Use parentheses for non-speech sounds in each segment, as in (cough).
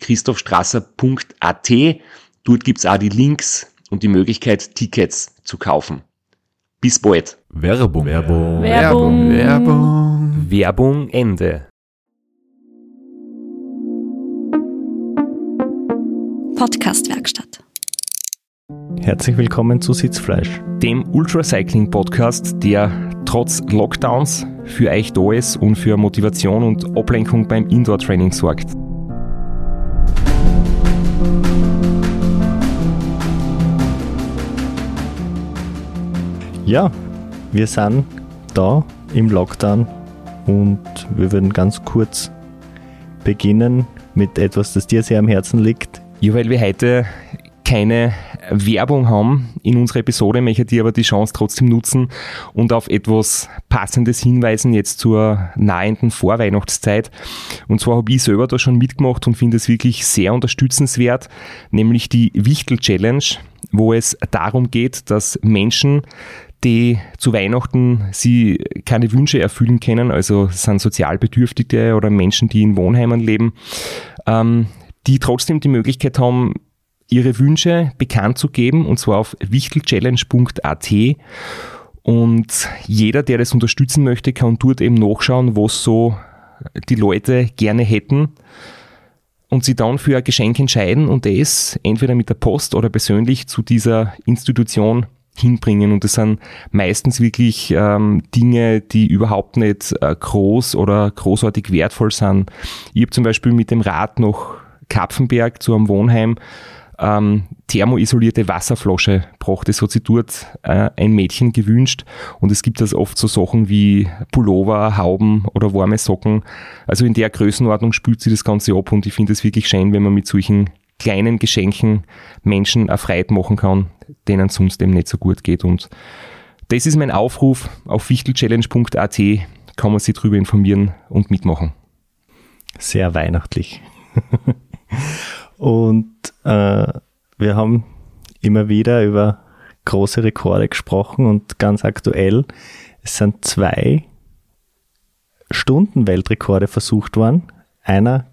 www.christophstrasser.at. Dort gibt's auch die Links und die Möglichkeit, Tickets zu kaufen. Bis bald. Werbung. Werbung. Werbung. Werbung. Werbung Ende. Podcastwerkstatt. Herzlich willkommen zu Sitzfleisch. Dem Ultracycling Podcast, der trotz Lockdowns für euch da ist und für Motivation und Ablenkung beim Indoor-Training sorgt. Ja, wir sind da im Lockdown und wir würden ganz kurz beginnen mit etwas, das dir sehr am Herzen liegt. Ja, weil wir heute keine Werbung haben in unserer Episode, möchte ich aber die Chance trotzdem nutzen und auf etwas Passendes hinweisen jetzt zur nahenden Vorweihnachtszeit. Und zwar habe ich selber da schon mitgemacht und finde es wirklich sehr unterstützenswert, nämlich die Wichtel Challenge, wo es darum geht, dass Menschen die zu Weihnachten sie keine Wünsche erfüllen können, also es sind Sozialbedürftige oder Menschen, die in Wohnheimen leben, ähm, die trotzdem die Möglichkeit haben, ihre Wünsche bekannt zu geben, und zwar auf wichtelchallenge.at. Und jeder, der das unterstützen möchte, kann dort eben nachschauen, was so die Leute gerne hätten und sie dann für ein Geschenk entscheiden und das entweder mit der Post oder persönlich zu dieser Institution hinbringen. Und das sind meistens wirklich ähm, Dinge, die überhaupt nicht äh, groß oder großartig wertvoll sind. Ich habe zum Beispiel mit dem Rad nach Kapfenberg zu einem Wohnheim ähm, thermoisolierte Wasserflasche braucht. Das hat sich dort äh, ein Mädchen gewünscht und es gibt also oft so Sachen wie Pullover, Hauben oder warme Socken. Also in der Größenordnung spült sich das Ganze ab und ich finde es wirklich schön, wenn man mit solchen kleinen Geschenken Menschen erfreut machen kann, denen sonst eben nicht so gut geht. Und das ist mein Aufruf. Auf wichtelchallenge.at kann man sich darüber informieren und mitmachen. Sehr weihnachtlich. (laughs) und äh, wir haben immer wieder über große Rekorde gesprochen und ganz aktuell, es sind zwei Stunden-Weltrekorde versucht worden. Einer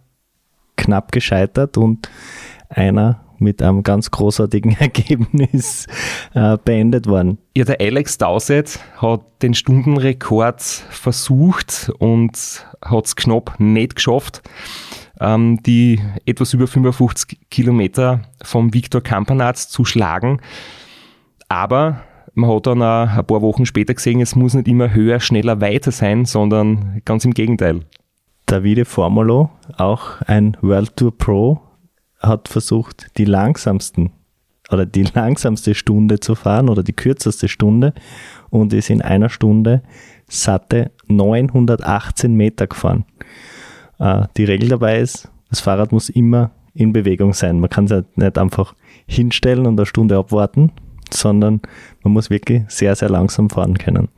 knapp gescheitert und einer mit einem ganz großartigen (laughs) Ergebnis äh, beendet worden. Ja, der Alex Dowsett hat den Stundenrekord versucht und hat es knapp nicht geschafft, ähm, die etwas über 55 Kilometer vom Viktor Kampanatz zu schlagen. Aber man hat dann auch ein paar Wochen später gesehen, es muss nicht immer höher, schneller, weiter sein, sondern ganz im Gegenteil. Davide Formulo, auch ein World Tour Pro, hat versucht, die langsamsten oder die langsamste Stunde zu fahren oder die kürzeste Stunde und ist in einer Stunde satte 918 Meter gefahren. Äh, die Regel dabei ist, das Fahrrad muss immer in Bewegung sein. Man kann es halt nicht einfach hinstellen und eine Stunde abwarten, sondern man muss wirklich sehr, sehr langsam fahren können.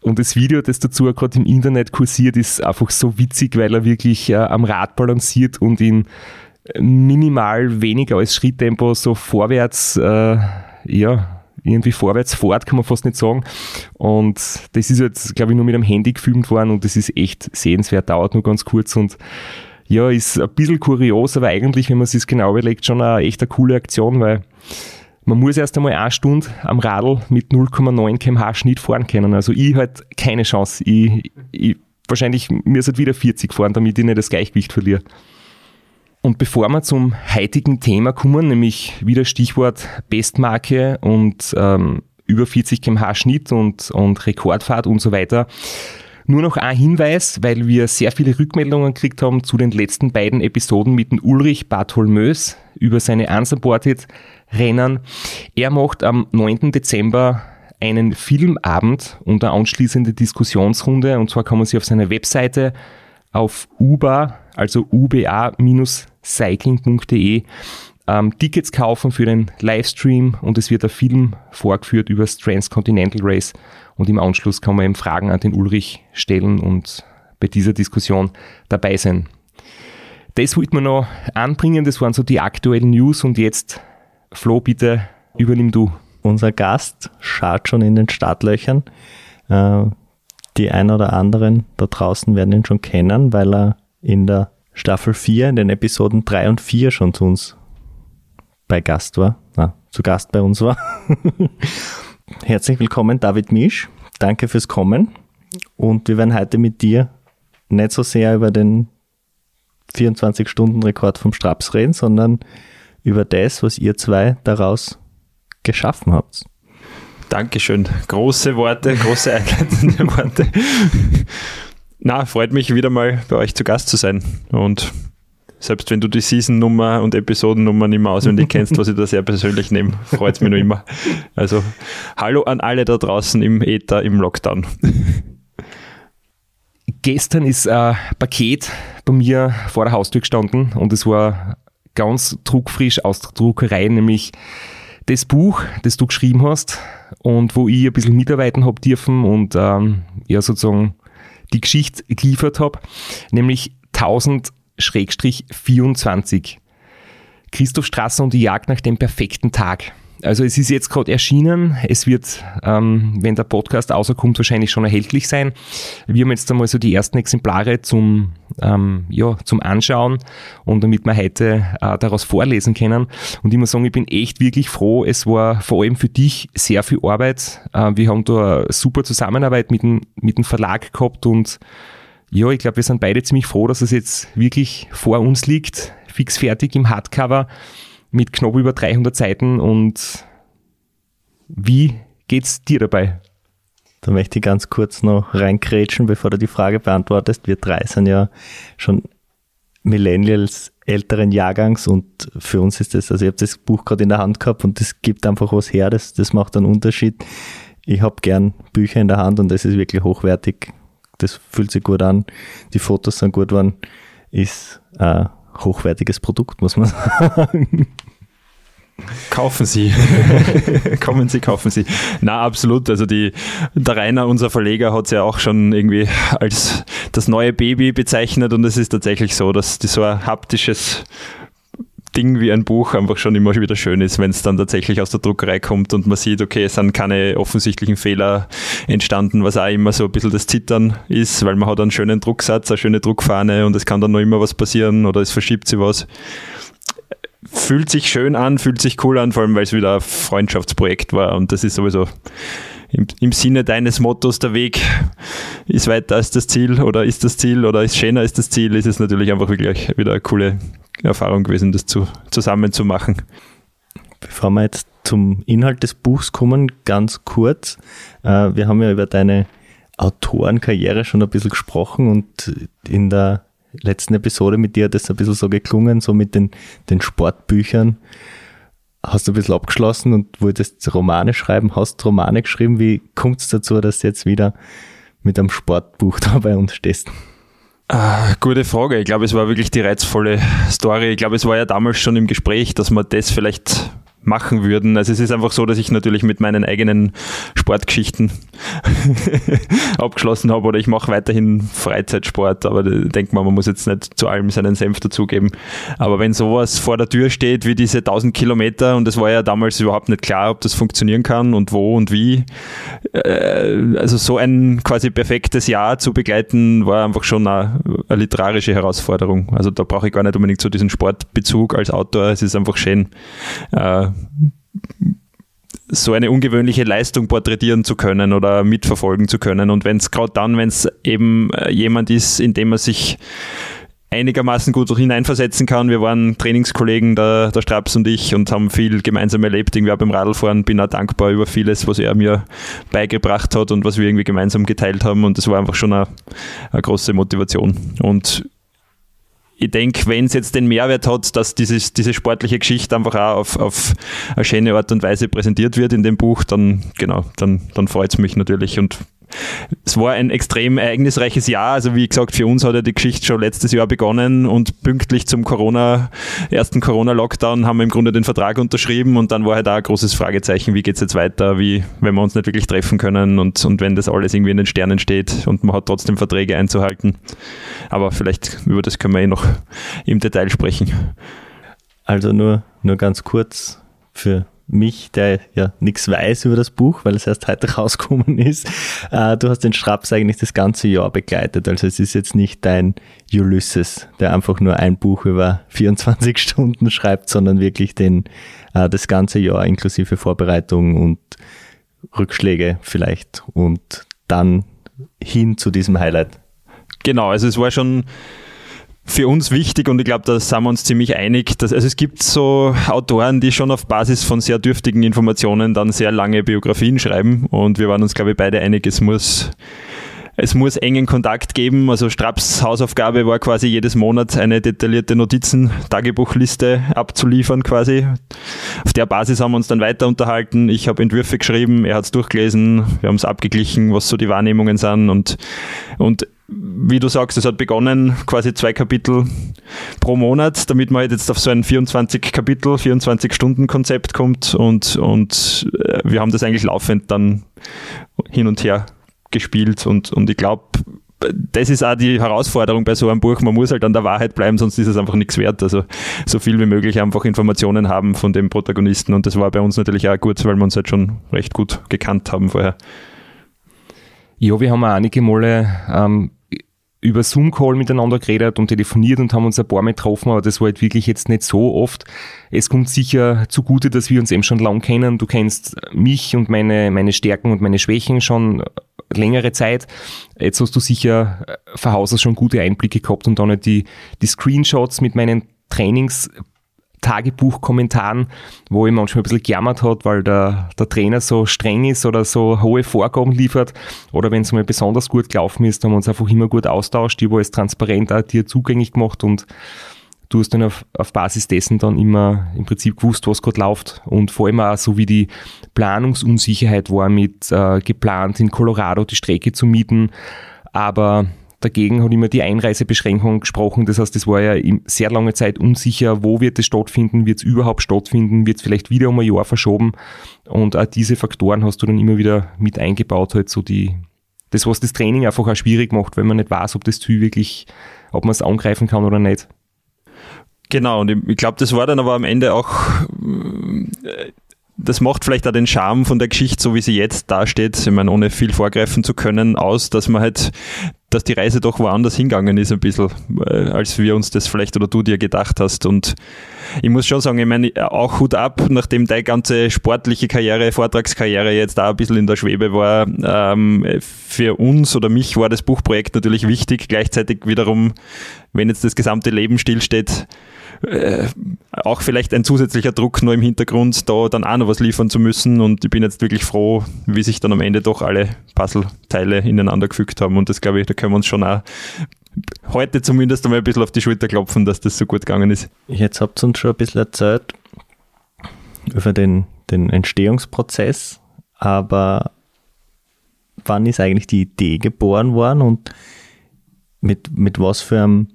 Und das Video, das dazu gerade im Internet kursiert, ist einfach so witzig, weil er wirklich äh, am Rad balanciert und in minimal weniger als Schritttempo so vorwärts, äh, ja, irgendwie vorwärts fort, kann man fast nicht sagen. Und das ist jetzt, glaube ich, nur mit einem Handy gefilmt worden und das ist echt sehenswert, dauert nur ganz kurz und ja, ist ein bisschen kurios, aber eigentlich, wenn man sich genau überlegt, schon eine echt eine coole Aktion, weil man muss erst einmal eine Stunde am Radl mit 0,9 kmh Schnitt fahren können. Also ich halt keine Chance. Ich, ich wahrscheinlich mir halt wieder 40 fahren, damit ich nicht das Gleichgewicht verliere. Und bevor wir zum heutigen Thema kommen, nämlich wieder Stichwort Bestmarke und ähm, über 40 kmh Schnitt und, und Rekordfahrt und so weiter, nur noch ein Hinweis, weil wir sehr viele Rückmeldungen gekriegt haben zu den letzten beiden Episoden mit dem Ulrich Bartholmös über seine Unsupported Rennen. Er macht am 9. Dezember einen Filmabend und eine anschließende Diskussionsrunde und zwar kann man sich auf seiner Webseite auf uba, also uba-cycling.de ähm, Tickets kaufen für den Livestream und es wird ein Film vorgeführt über das Transcontinental Race und im Anschluss kann man eben Fragen an den Ulrich stellen und bei dieser Diskussion dabei sein. Das wollte man noch anbringen, das waren so die aktuellen News und jetzt, Flo, bitte übernimm du. Unser Gast schaut schon in den Startlöchern. Äh, die ein oder anderen da draußen werden ihn schon kennen, weil er in der Staffel 4, in den Episoden 3 und 4 schon zu uns bei Gast war, na, zu Gast bei uns war. (laughs) Herzlich willkommen, David Misch. Danke fürs Kommen. Und wir werden heute mit dir nicht so sehr über den 24-Stunden-Rekord vom Straps reden, sondern über das, was ihr zwei daraus geschaffen habt. Dankeschön. Große Worte, große einleitende Worte. (laughs) Na, freut mich wieder mal bei euch zu Gast zu sein. Und selbst wenn du die Season-Nummer und Episodennummer nicht mehr auswendig kennst, was ich da sehr persönlich nehme, freut es mich noch immer. Also, hallo an alle da draußen im Äther, im Lockdown. Gestern ist ein Paket bei mir vor der Haustür gestanden und es war ganz druckfrisch aus der Druckerei, nämlich das Buch, das du geschrieben hast und wo ich ein bisschen mitarbeiten habe dürfen und ähm, ja sozusagen die Geschichte geliefert habe, nämlich 1000 24. Christoph Strasser und die Jagd nach dem perfekten Tag. Also es ist jetzt gerade erschienen. Es wird, ähm, wenn der Podcast außerkommt, wahrscheinlich schon erhältlich sein. Wir haben jetzt einmal so die ersten Exemplare zum, ähm, ja, zum Anschauen und damit wir heute äh, daraus vorlesen können. Und ich muss sagen, ich bin echt wirklich froh. Es war vor allem für dich sehr viel Arbeit. Äh, wir haben da eine super Zusammenarbeit mit dem, mit dem Verlag gehabt und ja, ich glaube, wir sind beide ziemlich froh, dass es jetzt wirklich vor uns liegt, fix fertig im Hardcover mit knapp über 300 Seiten. Und wie geht's dir dabei? Da möchte ich ganz kurz noch reinkrätschen, bevor du die Frage beantwortest. Wir drei sind ja schon Millennials älteren Jahrgangs und für uns ist das, also ich habe das Buch gerade in der Hand gehabt und das gibt einfach was her, das, das macht einen Unterschied. Ich habe gern Bücher in der Hand und das ist wirklich hochwertig das fühlt sich gut an, die Fotos sind gut geworden, ist ein hochwertiges Produkt, muss man (laughs) sagen. Kaufen Sie. (laughs) Kommen Sie, kaufen Sie. Na, absolut. Also die, der Rainer, unser Verleger, hat es ja auch schon irgendwie als das neue Baby bezeichnet und es ist tatsächlich so, dass die so ein haptisches Ding wie ein Buch einfach schon immer wieder schön ist, wenn es dann tatsächlich aus der Druckerei kommt und man sieht, okay, es sind keine offensichtlichen Fehler entstanden, was auch immer so ein bisschen das Zittern ist, weil man hat einen schönen Drucksatz, eine schöne Druckfahne und es kann dann noch immer was passieren oder es verschiebt sich was. Fühlt sich schön an, fühlt sich cool an, vor allem weil es wieder ein Freundschaftsprojekt war und das ist sowieso im, im Sinne deines Mottos, der Weg ist weiter als das Ziel oder ist das Ziel oder ist schöner als das Ziel, ist es natürlich einfach wirklich wieder eine coole Erfahrung gewesen, das zu, zusammen zu machen. Bevor wir jetzt zum Inhalt des Buchs kommen, ganz kurz. Äh, wir haben ja über deine Autorenkarriere schon ein bisschen gesprochen und in der letzten Episode mit dir hat das ein bisschen so geklungen, so mit den, den Sportbüchern. Hast du ein bisschen abgeschlossen und wolltest Romane schreiben, hast Romane geschrieben. Wie kommt es dazu, dass du jetzt wieder mit einem Sportbuch (laughs) da bei uns stehst? Ah, gute Frage. Ich glaube, es war wirklich die reizvolle Story. Ich glaube, es war ja damals schon im Gespräch, dass man das vielleicht machen würden. Also es ist einfach so, dass ich natürlich mit meinen eigenen Sportgeschichten (laughs) abgeschlossen habe oder ich mache weiterhin Freizeitsport, aber ich denke mal, man muss jetzt nicht zu allem seinen Senf dazugeben. Aber wenn sowas vor der Tür steht wie diese 1000 Kilometer und es war ja damals überhaupt nicht klar, ob das funktionieren kann und wo und wie, äh, also so ein quasi perfektes Jahr zu begleiten, war einfach schon eine, eine literarische Herausforderung. Also da brauche ich gar nicht unbedingt so diesen Sportbezug als Autor. Es ist einfach schön, äh, so eine ungewöhnliche Leistung porträtieren zu können oder mitverfolgen zu können. Und wenn es gerade dann, wenn es eben äh, jemand ist, in dem man sich einigermaßen gut hineinversetzen kann. Wir waren Trainingskollegen, der, der Straps und ich, und haben viel gemeinsam erlebt, irgendwie auch beim Radlfahren. Bin auch dankbar über vieles, was er mir beigebracht hat und was wir irgendwie gemeinsam geteilt haben. Und das war einfach schon eine, eine große Motivation. Und ich denke, wenn es jetzt den Mehrwert hat, dass dieses, diese sportliche Geschichte einfach auch auf, auf eine schöne Art und Weise präsentiert wird in dem Buch, dann genau, dann, dann freut es mich natürlich und es war ein extrem ereignisreiches Jahr. Also wie gesagt, für uns hat ja die Geschichte schon letztes Jahr begonnen und pünktlich zum Corona, ersten Corona-Lockdown haben wir im Grunde den Vertrag unterschrieben und dann war halt auch ein großes Fragezeichen, wie geht es jetzt weiter, wie, wenn wir uns nicht wirklich treffen können und, und wenn das alles irgendwie in den Sternen steht und man hat trotzdem Verträge einzuhalten. Aber vielleicht über das können wir eh noch im Detail sprechen. Also nur, nur ganz kurz für mich, der ja nichts weiß über das Buch, weil es erst heute (laughs) rausgekommen ist. Äh, du hast den Straps eigentlich das ganze Jahr begleitet. Also es ist jetzt nicht dein Ulysses, der einfach nur ein Buch über (laughs) 24 Stunden schreibt, sondern wirklich den, äh, das ganze Jahr inklusive Vorbereitung und Rückschläge vielleicht und dann hin zu diesem Highlight. Genau, also es war schon für uns wichtig und ich glaube, da sind wir uns ziemlich einig. Dass, also es gibt so Autoren, die schon auf Basis von sehr dürftigen Informationen dann sehr lange Biografien schreiben und wir waren uns, glaube ich, beide einig, es muss es muss engen Kontakt geben. Also Straps Hausaufgabe war quasi jedes Monat eine detaillierte Notizen-Tagebuchliste abzuliefern quasi. Auf der Basis haben wir uns dann weiter unterhalten. Ich habe Entwürfe geschrieben, er hat es durchgelesen, wir haben es abgeglichen, was so die Wahrnehmungen sind und, und wie du sagst, es hat begonnen, quasi zwei Kapitel pro Monat, damit man halt jetzt auf so ein 24 Kapitel, 24 Stunden Konzept kommt und, und äh, wir haben das eigentlich laufend dann hin und her gespielt und, und ich glaube, das ist auch die Herausforderung bei so einem Buch. Man muss halt an der Wahrheit bleiben, sonst ist es einfach nichts wert. Also so viel wie möglich einfach Informationen haben von dem Protagonisten und das war bei uns natürlich auch gut, weil wir uns halt schon recht gut gekannt haben vorher. Ja, wir haben auch einige Male ähm, über Zoom-Call miteinander geredet und telefoniert und haben uns ein paar Mal getroffen, aber das war halt wirklich jetzt nicht so oft. Es kommt sicher zugute, dass wir uns eben schon lang kennen. Du kennst mich und meine, meine Stärken und meine Schwächen schon längere Zeit. Jetzt hast du sicher von Haus aus schon gute Einblicke gehabt und dann halt die, die Screenshots mit meinen Trainings Tagebuchkommentaren, wo ich manchmal ein bisschen gejammert hat, weil der, der Trainer so streng ist oder so hohe Vorgaben liefert. Oder wenn es mal besonders gut gelaufen ist, haben wir uns einfach immer gut austauscht. Die war es transparent auch dir zugänglich gemacht und du hast dann auf, auf Basis dessen dann immer im Prinzip gewusst, was gerade läuft. Und vor allem auch so wie die Planungsunsicherheit war mit äh, geplant in Colorado die Strecke zu mieten. Aber Dagegen hat immer die Einreisebeschränkung gesprochen. Das heißt, es war ja sehr lange Zeit unsicher, wo wird es stattfinden, wird es überhaupt stattfinden, wird es vielleicht wieder um ein Jahr verschoben. Und auch diese Faktoren hast du dann immer wieder mit eingebaut, halt so die, das, was das Training einfach auch schwierig macht, wenn man nicht weiß, ob das Ziel wirklich, ob man es angreifen kann oder nicht. Genau, und ich glaube, das war dann aber am Ende auch äh, das macht vielleicht auch den Charme von der Geschichte, so wie sie jetzt dasteht, ich meine, ohne viel vorgreifen zu können, aus, dass man halt, dass die Reise doch woanders hingegangen ist, ein bisschen, äh, als wir uns das vielleicht oder du dir gedacht hast. Und ich muss schon sagen, ich meine, auch Hut ab, nachdem deine ganze sportliche Karriere, Vortragskarriere jetzt da ein bisschen in der Schwebe war, ähm, für uns oder mich war das Buchprojekt natürlich wichtig. Gleichzeitig wiederum, wenn jetzt das gesamte Leben stillsteht, äh, auch vielleicht ein zusätzlicher Druck nur im Hintergrund, da dann auch noch was liefern zu müssen. Und ich bin jetzt wirklich froh, wie sich dann am Ende doch alle Puzzleteile ineinander gefügt haben. Und das glaube ich, da können wir uns schon auch heute zumindest einmal ein bisschen auf die Schulter klopfen, dass das so gut gegangen ist. Jetzt habt ihr uns schon ein bisschen erzählt über den, den Entstehungsprozess, aber wann ist eigentlich die Idee geboren worden und mit, mit was für einem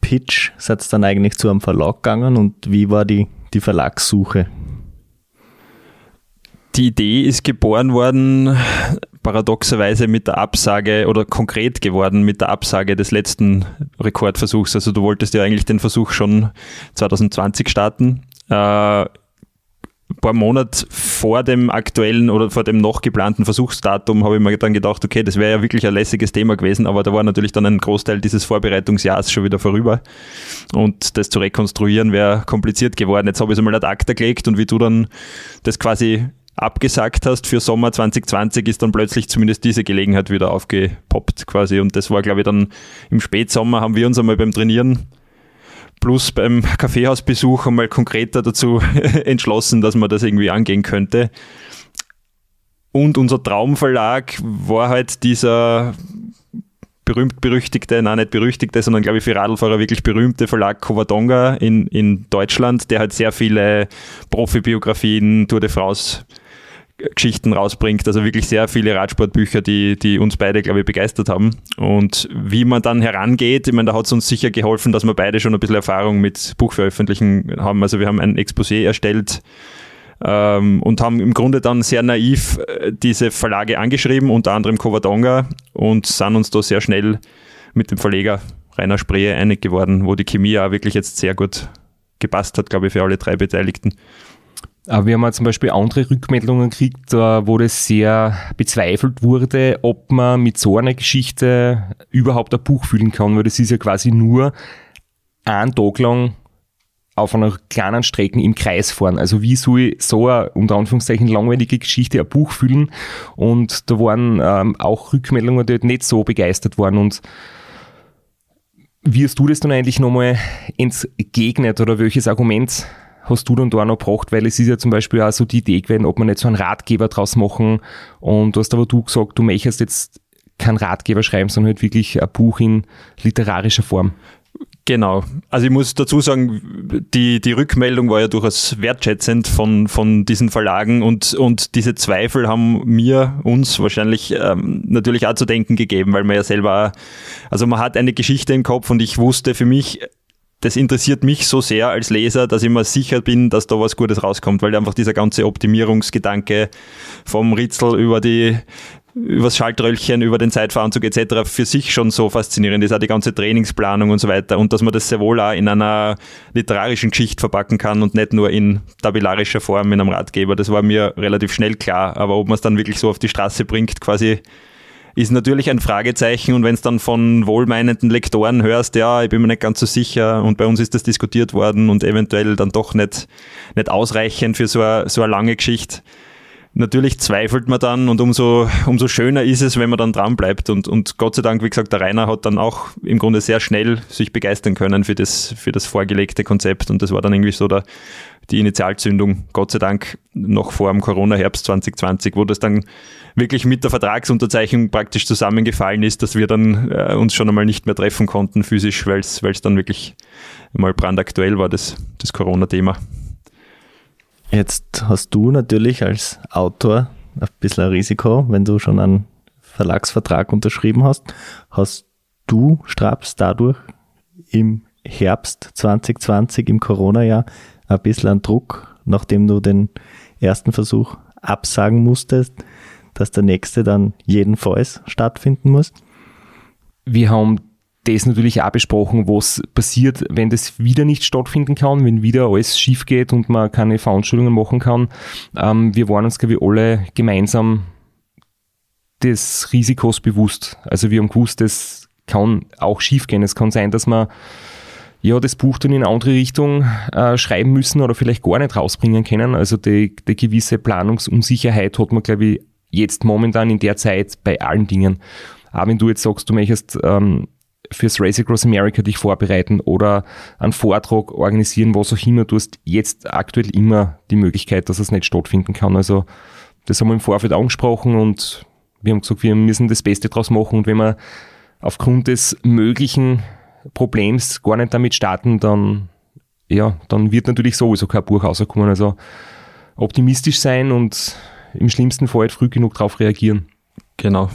Pitch seid ihr dann eigentlich zu einem Verlag gegangen und wie war die, die Verlagssuche? Die Idee ist geboren worden, paradoxerweise mit der Absage oder konkret geworden mit der Absage des letzten Rekordversuchs. Also du wolltest ja eigentlich den Versuch schon 2020 starten. Äh, paar Monate vor dem aktuellen oder vor dem noch geplanten Versuchsdatum habe ich mir dann gedacht, okay, das wäre ja wirklich ein lässiges Thema gewesen, aber da war natürlich dann ein Großteil dieses Vorbereitungsjahres schon wieder vorüber und das zu rekonstruieren wäre kompliziert geworden. Jetzt habe ich es einmal ad acta gelegt und wie du dann das quasi abgesagt hast für Sommer 2020, ist dann plötzlich zumindest diese Gelegenheit wieder aufgepoppt quasi. Und das war, glaube ich, dann im Spätsommer haben wir uns einmal beim Trainieren plus beim Kaffeehausbesuch einmal konkreter dazu (laughs) entschlossen, dass man das irgendwie angehen könnte. Und unser Traumverlag war halt dieser berühmt-berüchtigte, nein, nicht berüchtigte, sondern glaube ich für Radlfahrer wirklich berühmte Verlag Covadonga in, in Deutschland, der halt sehr viele Profibiografien, Tour de France Geschichten rausbringt. Also wirklich sehr viele Radsportbücher, die, die uns beide, glaube ich, begeistert haben. Und wie man dann herangeht, ich meine, da hat es uns sicher geholfen, dass wir beide schon ein bisschen Erfahrung mit Buchveröffentlichen haben. Also wir haben ein Exposé erstellt ähm, und haben im Grunde dann sehr naiv äh, diese Verlage angeschrieben, unter anderem Covadonga und sind uns da sehr schnell mit dem Verleger Rainer Spree einig geworden, wo die Chemie auch wirklich jetzt sehr gut gepasst hat, glaube ich, für alle drei Beteiligten. Aber wir haben ja zum Beispiel andere Rückmeldungen gekriegt, wo das sehr bezweifelt wurde, ob man mit so einer Geschichte überhaupt ein Buch füllen kann, weil das ist ja quasi nur ein Tag lang auf einer kleinen Strecke im Kreis fahren. Also wie soll ich so eine unter Anführungszeichen langweilige Geschichte ein Buch füllen? Und da waren ähm, auch Rückmeldungen, die halt nicht so begeistert waren. Und wie hast du das dann eigentlich nochmal entgegnet oder welches Argument hast du dann da noch gebracht? Weil es ist ja zum Beispiel auch so die Idee gewesen, ob man nicht so einen Ratgeber draus machen. Und du hast aber du gesagt, du möchtest jetzt keinen Ratgeber schreiben, sondern halt wirklich ein Buch in literarischer Form. Genau. Also ich muss dazu sagen, die, die Rückmeldung war ja durchaus wertschätzend von, von diesen Verlagen und, und diese Zweifel haben mir, uns wahrscheinlich ähm, natürlich auch zu denken gegeben, weil man ja selber, also man hat eine Geschichte im Kopf und ich wusste für mich, das interessiert mich so sehr als Leser, dass ich mir sicher bin, dass da was Gutes rauskommt, weil einfach dieser ganze Optimierungsgedanke vom Ritzel über die übers Schaltröllchen, über den Zeitveranzug etc. für sich schon so faszinierend ist, auch die ganze Trainingsplanung und so weiter und dass man das sehr wohl auch in einer literarischen Geschichte verpacken kann und nicht nur in tabellarischer Form in einem Ratgeber. Das war mir relativ schnell klar, aber ob man es dann wirklich so auf die Straße bringt, quasi ist natürlich ein Fragezeichen und wenn es dann von wohlmeinenden Lektoren hörst, ja, ich bin mir nicht ganz so sicher und bei uns ist das diskutiert worden und eventuell dann doch nicht, nicht ausreichend für so eine, so eine lange Geschichte, natürlich zweifelt man dann und umso, umso schöner ist es, wenn man dann dran bleibt. Und, und Gott sei Dank, wie gesagt, der Rainer hat dann auch im Grunde sehr schnell sich begeistern können für das, für das vorgelegte Konzept. Und das war dann irgendwie so der, die Initialzündung, Gott sei Dank, noch vor dem Corona-Herbst 2020, wo das dann wirklich mit der Vertragsunterzeichnung praktisch zusammengefallen ist, dass wir dann äh, uns schon einmal nicht mehr treffen konnten physisch, weil es dann wirklich mal brandaktuell war, das, das Corona-Thema. Jetzt hast du natürlich als Autor ein bisschen ein Risiko, wenn du schon einen Verlagsvertrag unterschrieben hast. Hast du, Straps, dadurch im Herbst 2020, im Corona-Jahr, ein bisschen an Druck, nachdem du den ersten Versuch absagen musstest, dass der nächste dann jedenfalls stattfinden muss? Wir haben das natürlich auch besprochen, was passiert, wenn das wieder nicht stattfinden kann, wenn wieder alles schief geht und man keine Veranstaltungen machen kann. Ähm, wir waren uns, glaube ich, alle gemeinsam des Risikos bewusst. Also wir haben gewusst, das kann auch schief gehen. Es kann sein, dass man ja, das Buch dann in eine andere Richtung äh, schreiben müssen oder vielleicht gar nicht rausbringen können. Also die, die gewisse Planungsunsicherheit hat man, glaube ich, jetzt momentan in der Zeit bei allen Dingen. Aber wenn du jetzt sagst, du möchtest ähm, fürs Race Across America dich vorbereiten oder einen Vortrag organisieren, was auch immer. Du hast jetzt aktuell immer die Möglichkeit, dass es nicht stattfinden kann. Also das haben wir im Vorfeld angesprochen und wir haben gesagt, wir müssen das Beste draus machen und wenn wir aufgrund des möglichen Problems gar nicht damit starten, dann ja, dann wird natürlich sowieso kein Buch rauskommen. Also optimistisch sein und im schlimmsten Fall halt früh genug darauf reagieren. Genau.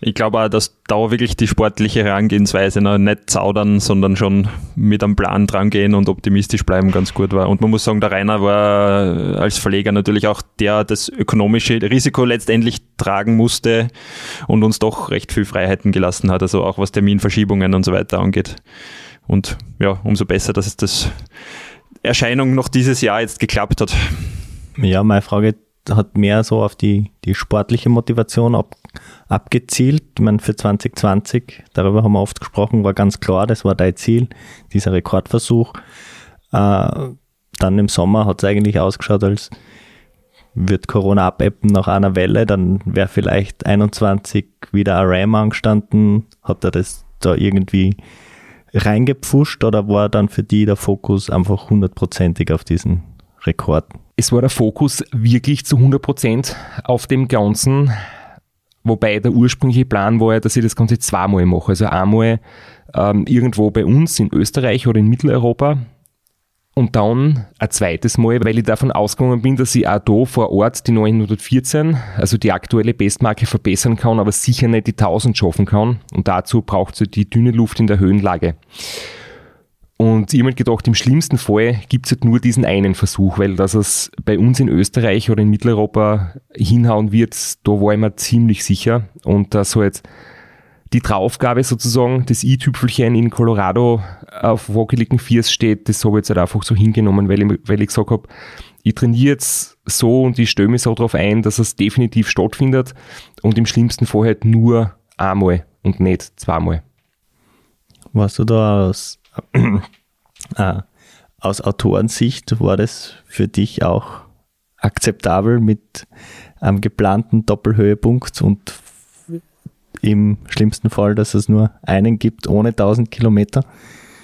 Ich glaube auch, dass da wirklich die sportliche Herangehensweise noch nicht zaudern, sondern schon mit einem Plan drangehen und optimistisch bleiben ganz gut war. Und man muss sagen, der Rainer war als Verleger natürlich auch der, das ökonomische Risiko letztendlich tragen musste und uns doch recht viel Freiheiten gelassen hat, also auch was Terminverschiebungen und so weiter angeht. Und ja, umso besser, dass es das Erscheinung noch dieses Jahr jetzt geklappt hat. Ja, meine Frage hat mehr so auf die, die sportliche Motivation ab, abgezielt. Ich meine, für 2020, darüber haben wir oft gesprochen, war ganz klar, das war dein Ziel, dieser Rekordversuch. Äh, dann im Sommer hat es eigentlich ausgeschaut, als wird Corona abebben nach einer Welle, dann wäre vielleicht 21 wieder ein Ram angestanden. Hat er das da irgendwie reingepfuscht oder war dann für die der Fokus einfach hundertprozentig auf diesen Rekord? Es war der Fokus wirklich zu 100% auf dem Ganzen, wobei der ursprüngliche Plan war ja, dass ich das Ganze zweimal mache. Also einmal ähm, irgendwo bei uns in Österreich oder in Mitteleuropa und dann ein zweites Mal, weil ich davon ausgegangen bin, dass ich auch da vor Ort die 914, also die aktuelle Bestmarke verbessern kann, aber sicher nicht die 1000 schaffen kann. Und dazu braucht es die dünne Luft in der Höhenlage. Und mir gedacht, im schlimmsten Fall gibt es halt nur diesen einen Versuch, weil dass es bei uns in Österreich oder in Mitteleuropa hinhauen wird, da war ich mir ziemlich sicher. Und dass halt die Draufgabe sozusagen, das i-Tüpfelchen in Colorado auf wackeligen Viers steht, das habe ich jetzt halt einfach so hingenommen, weil ich, weil ich gesagt habe, ich trainiere jetzt so und ich stelle mich so darauf ein, dass es definitiv stattfindet und im schlimmsten Fall halt nur einmal und nicht zweimal. Warst du da aus, äh, aus Autorensicht, war das für dich auch akzeptabel mit einem geplanten Doppelhöhepunkt und im schlimmsten Fall, dass es nur einen gibt ohne 1000 Kilometer.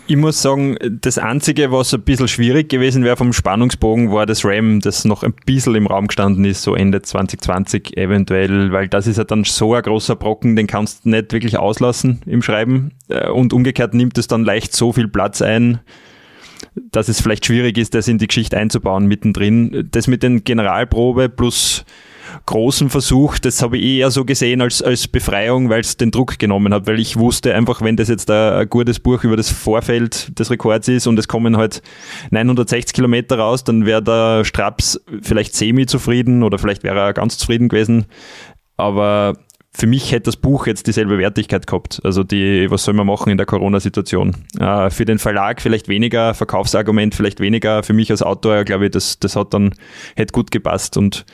Ich muss sagen, das Einzige, was ein bisschen schwierig gewesen wäre vom Spannungsbogen, war das RAM, das noch ein bisschen im Raum gestanden ist, so Ende 2020 eventuell, weil das ist ja dann so ein großer Brocken, den kannst du nicht wirklich auslassen im Schreiben. Äh, und umgekehrt nimmt es dann leicht so viel Platz ein, dass es vielleicht schwierig ist, das in die Geschichte einzubauen mittendrin. Das mit den Generalprobe plus großen Versuch, das habe ich eher so gesehen als, als Befreiung, weil es den Druck genommen hat, weil ich wusste einfach, wenn das jetzt ein, gutes Buch über das Vorfeld des Rekords ist und es kommen halt 960 Kilometer raus, dann wäre der Straps vielleicht semi-zufrieden oder vielleicht wäre er ganz zufrieden gewesen. Aber für mich hätte das Buch jetzt dieselbe Wertigkeit gehabt. Also die, was soll man machen in der Corona-Situation? Äh, für den Verlag vielleicht weniger, Verkaufsargument vielleicht weniger. Für mich als Autor, glaube ich, das, das hat dann, hätte gut gepasst und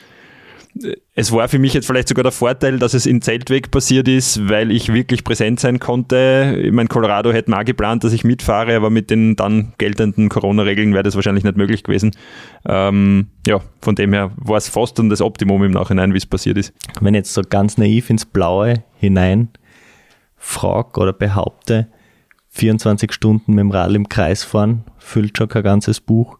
es war für mich jetzt vielleicht sogar der Vorteil, dass es in Zeltweg passiert ist, weil ich wirklich präsent sein konnte. Ich meine, Colorado hätte mal geplant, dass ich mitfahre, aber mit den dann geltenden Corona-Regeln wäre das wahrscheinlich nicht möglich gewesen. Ähm, ja, von dem her war es fast dann das Optimum im Nachhinein, wie es passiert ist. Wenn jetzt so ganz naiv ins Blaue hinein frag oder behaupte, 24 Stunden mit dem Rad im Kreis fahren, füllt schon kein ganzes Buch,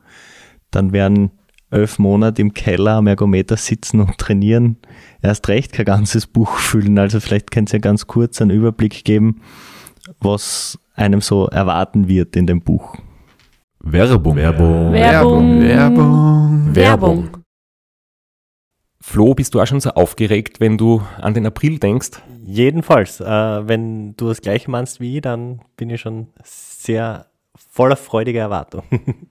dann wären elf Monate im Keller am Ergometer sitzen und trainieren, erst recht kein ganzes Buch füllen. Also vielleicht könnt ihr ganz kurz einen Überblick geben, was einem so erwarten wird in dem Buch. Werbung. Werbung. Werbung. Werbung. Werbung. Flo, bist du auch schon so aufgeregt, wenn du an den April denkst? Jedenfalls, äh, wenn du das gleiche meinst wie ich, dann bin ich schon sehr voller freudiger Erwartung. (laughs)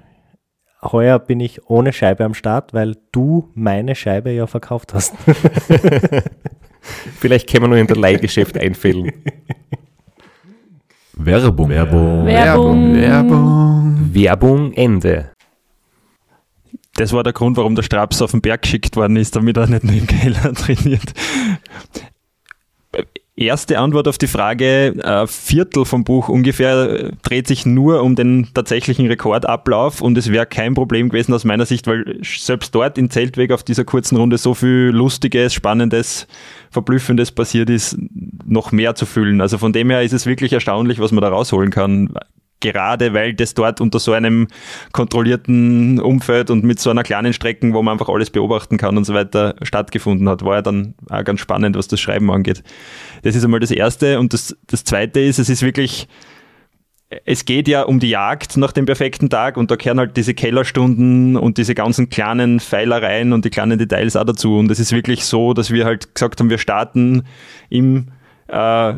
Heuer bin ich ohne Scheibe am Start, weil du meine Scheibe ja verkauft hast. (laughs) Vielleicht können wir nur in der Leihgeschäft einfällen. Werbung. Werbung. Werbung. Werbung. Werbung Ende. Das war der Grund, warum der Straps auf den Berg geschickt worden ist, damit er nicht nur im Keller (laughs) trainiert. Erste Antwort auf die Frage, äh, Viertel vom Buch ungefähr äh, dreht sich nur um den tatsächlichen Rekordablauf und es wäre kein Problem gewesen aus meiner Sicht, weil selbst dort in Zeltweg auf dieser kurzen Runde so viel Lustiges, Spannendes, Verblüffendes passiert ist, noch mehr zu füllen. Also von dem her ist es wirklich erstaunlich, was man da rausholen kann gerade weil das dort unter so einem kontrollierten Umfeld und mit so einer kleinen Strecke, wo man einfach alles beobachten kann und so weiter, stattgefunden hat, war ja dann auch ganz spannend, was das Schreiben angeht. Das ist einmal das Erste. Und das, das Zweite ist, es ist wirklich, es geht ja um die Jagd nach dem perfekten Tag und da kehren halt diese Kellerstunden und diese ganzen kleinen Pfeilereien und die kleinen Details auch dazu. Und es ist wirklich so, dass wir halt gesagt haben, wir starten im äh,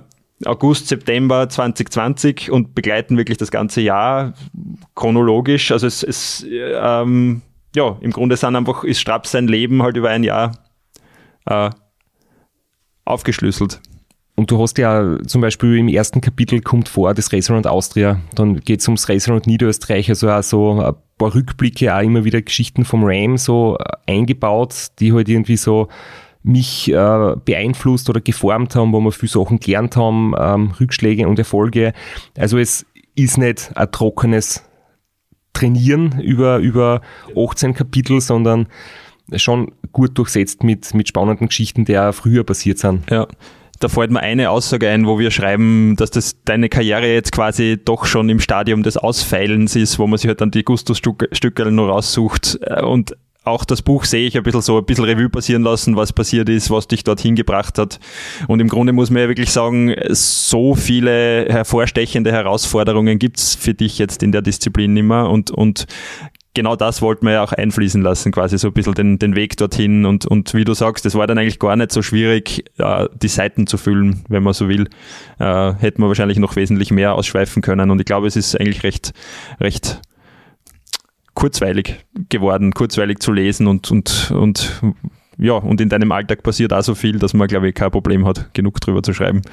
August, September 2020 und begleiten wirklich das ganze Jahr chronologisch. Also es, es ähm, ja, im Grunde sind einfach, ist Straps sein Leben halt über ein Jahr äh, aufgeschlüsselt. Und du hast ja zum Beispiel im ersten Kapitel kommt vor das Restaurant Austria, dann geht es ums Restaurant Niederösterreich, also auch so ein paar Rückblicke, auch immer wieder Geschichten vom Ram so äh, eingebaut, die halt irgendwie so mich äh, beeinflusst oder geformt haben, wo wir viele Sachen gelernt haben, ähm, Rückschläge und Erfolge. Also es ist nicht ein trockenes Trainieren über, über 18 Kapitel, sondern schon gut durchsetzt mit, mit spannenden Geschichten, die auch früher passiert sind. Ja. Da fällt mir eine Aussage ein, wo wir schreiben, dass das deine Karriere jetzt quasi doch schon im Stadium des Ausfeilens ist, wo man sich halt dann die Gustus-Stücke nur raussucht. Und auch das Buch sehe ich ein bisschen so, ein bisschen Revue passieren lassen, was passiert ist, was dich dorthin gebracht hat. Und im Grunde muss man ja wirklich sagen, so viele hervorstechende Herausforderungen gibt's für dich jetzt in der Disziplin nimmer und, und genau das wollten wir ja auch einfließen lassen, quasi so ein bisschen den, den Weg dorthin. Und, und wie du sagst, es war dann eigentlich gar nicht so schwierig, äh, die Seiten zu füllen, wenn man so will. Äh, hätten wir wahrscheinlich noch wesentlich mehr ausschweifen können. Und ich glaube, es ist eigentlich recht, recht kurzweilig geworden, kurzweilig zu lesen und, und, und ja, und in deinem Alltag passiert auch so viel, dass man, glaube ich, kein Problem hat, genug drüber zu schreiben. (laughs)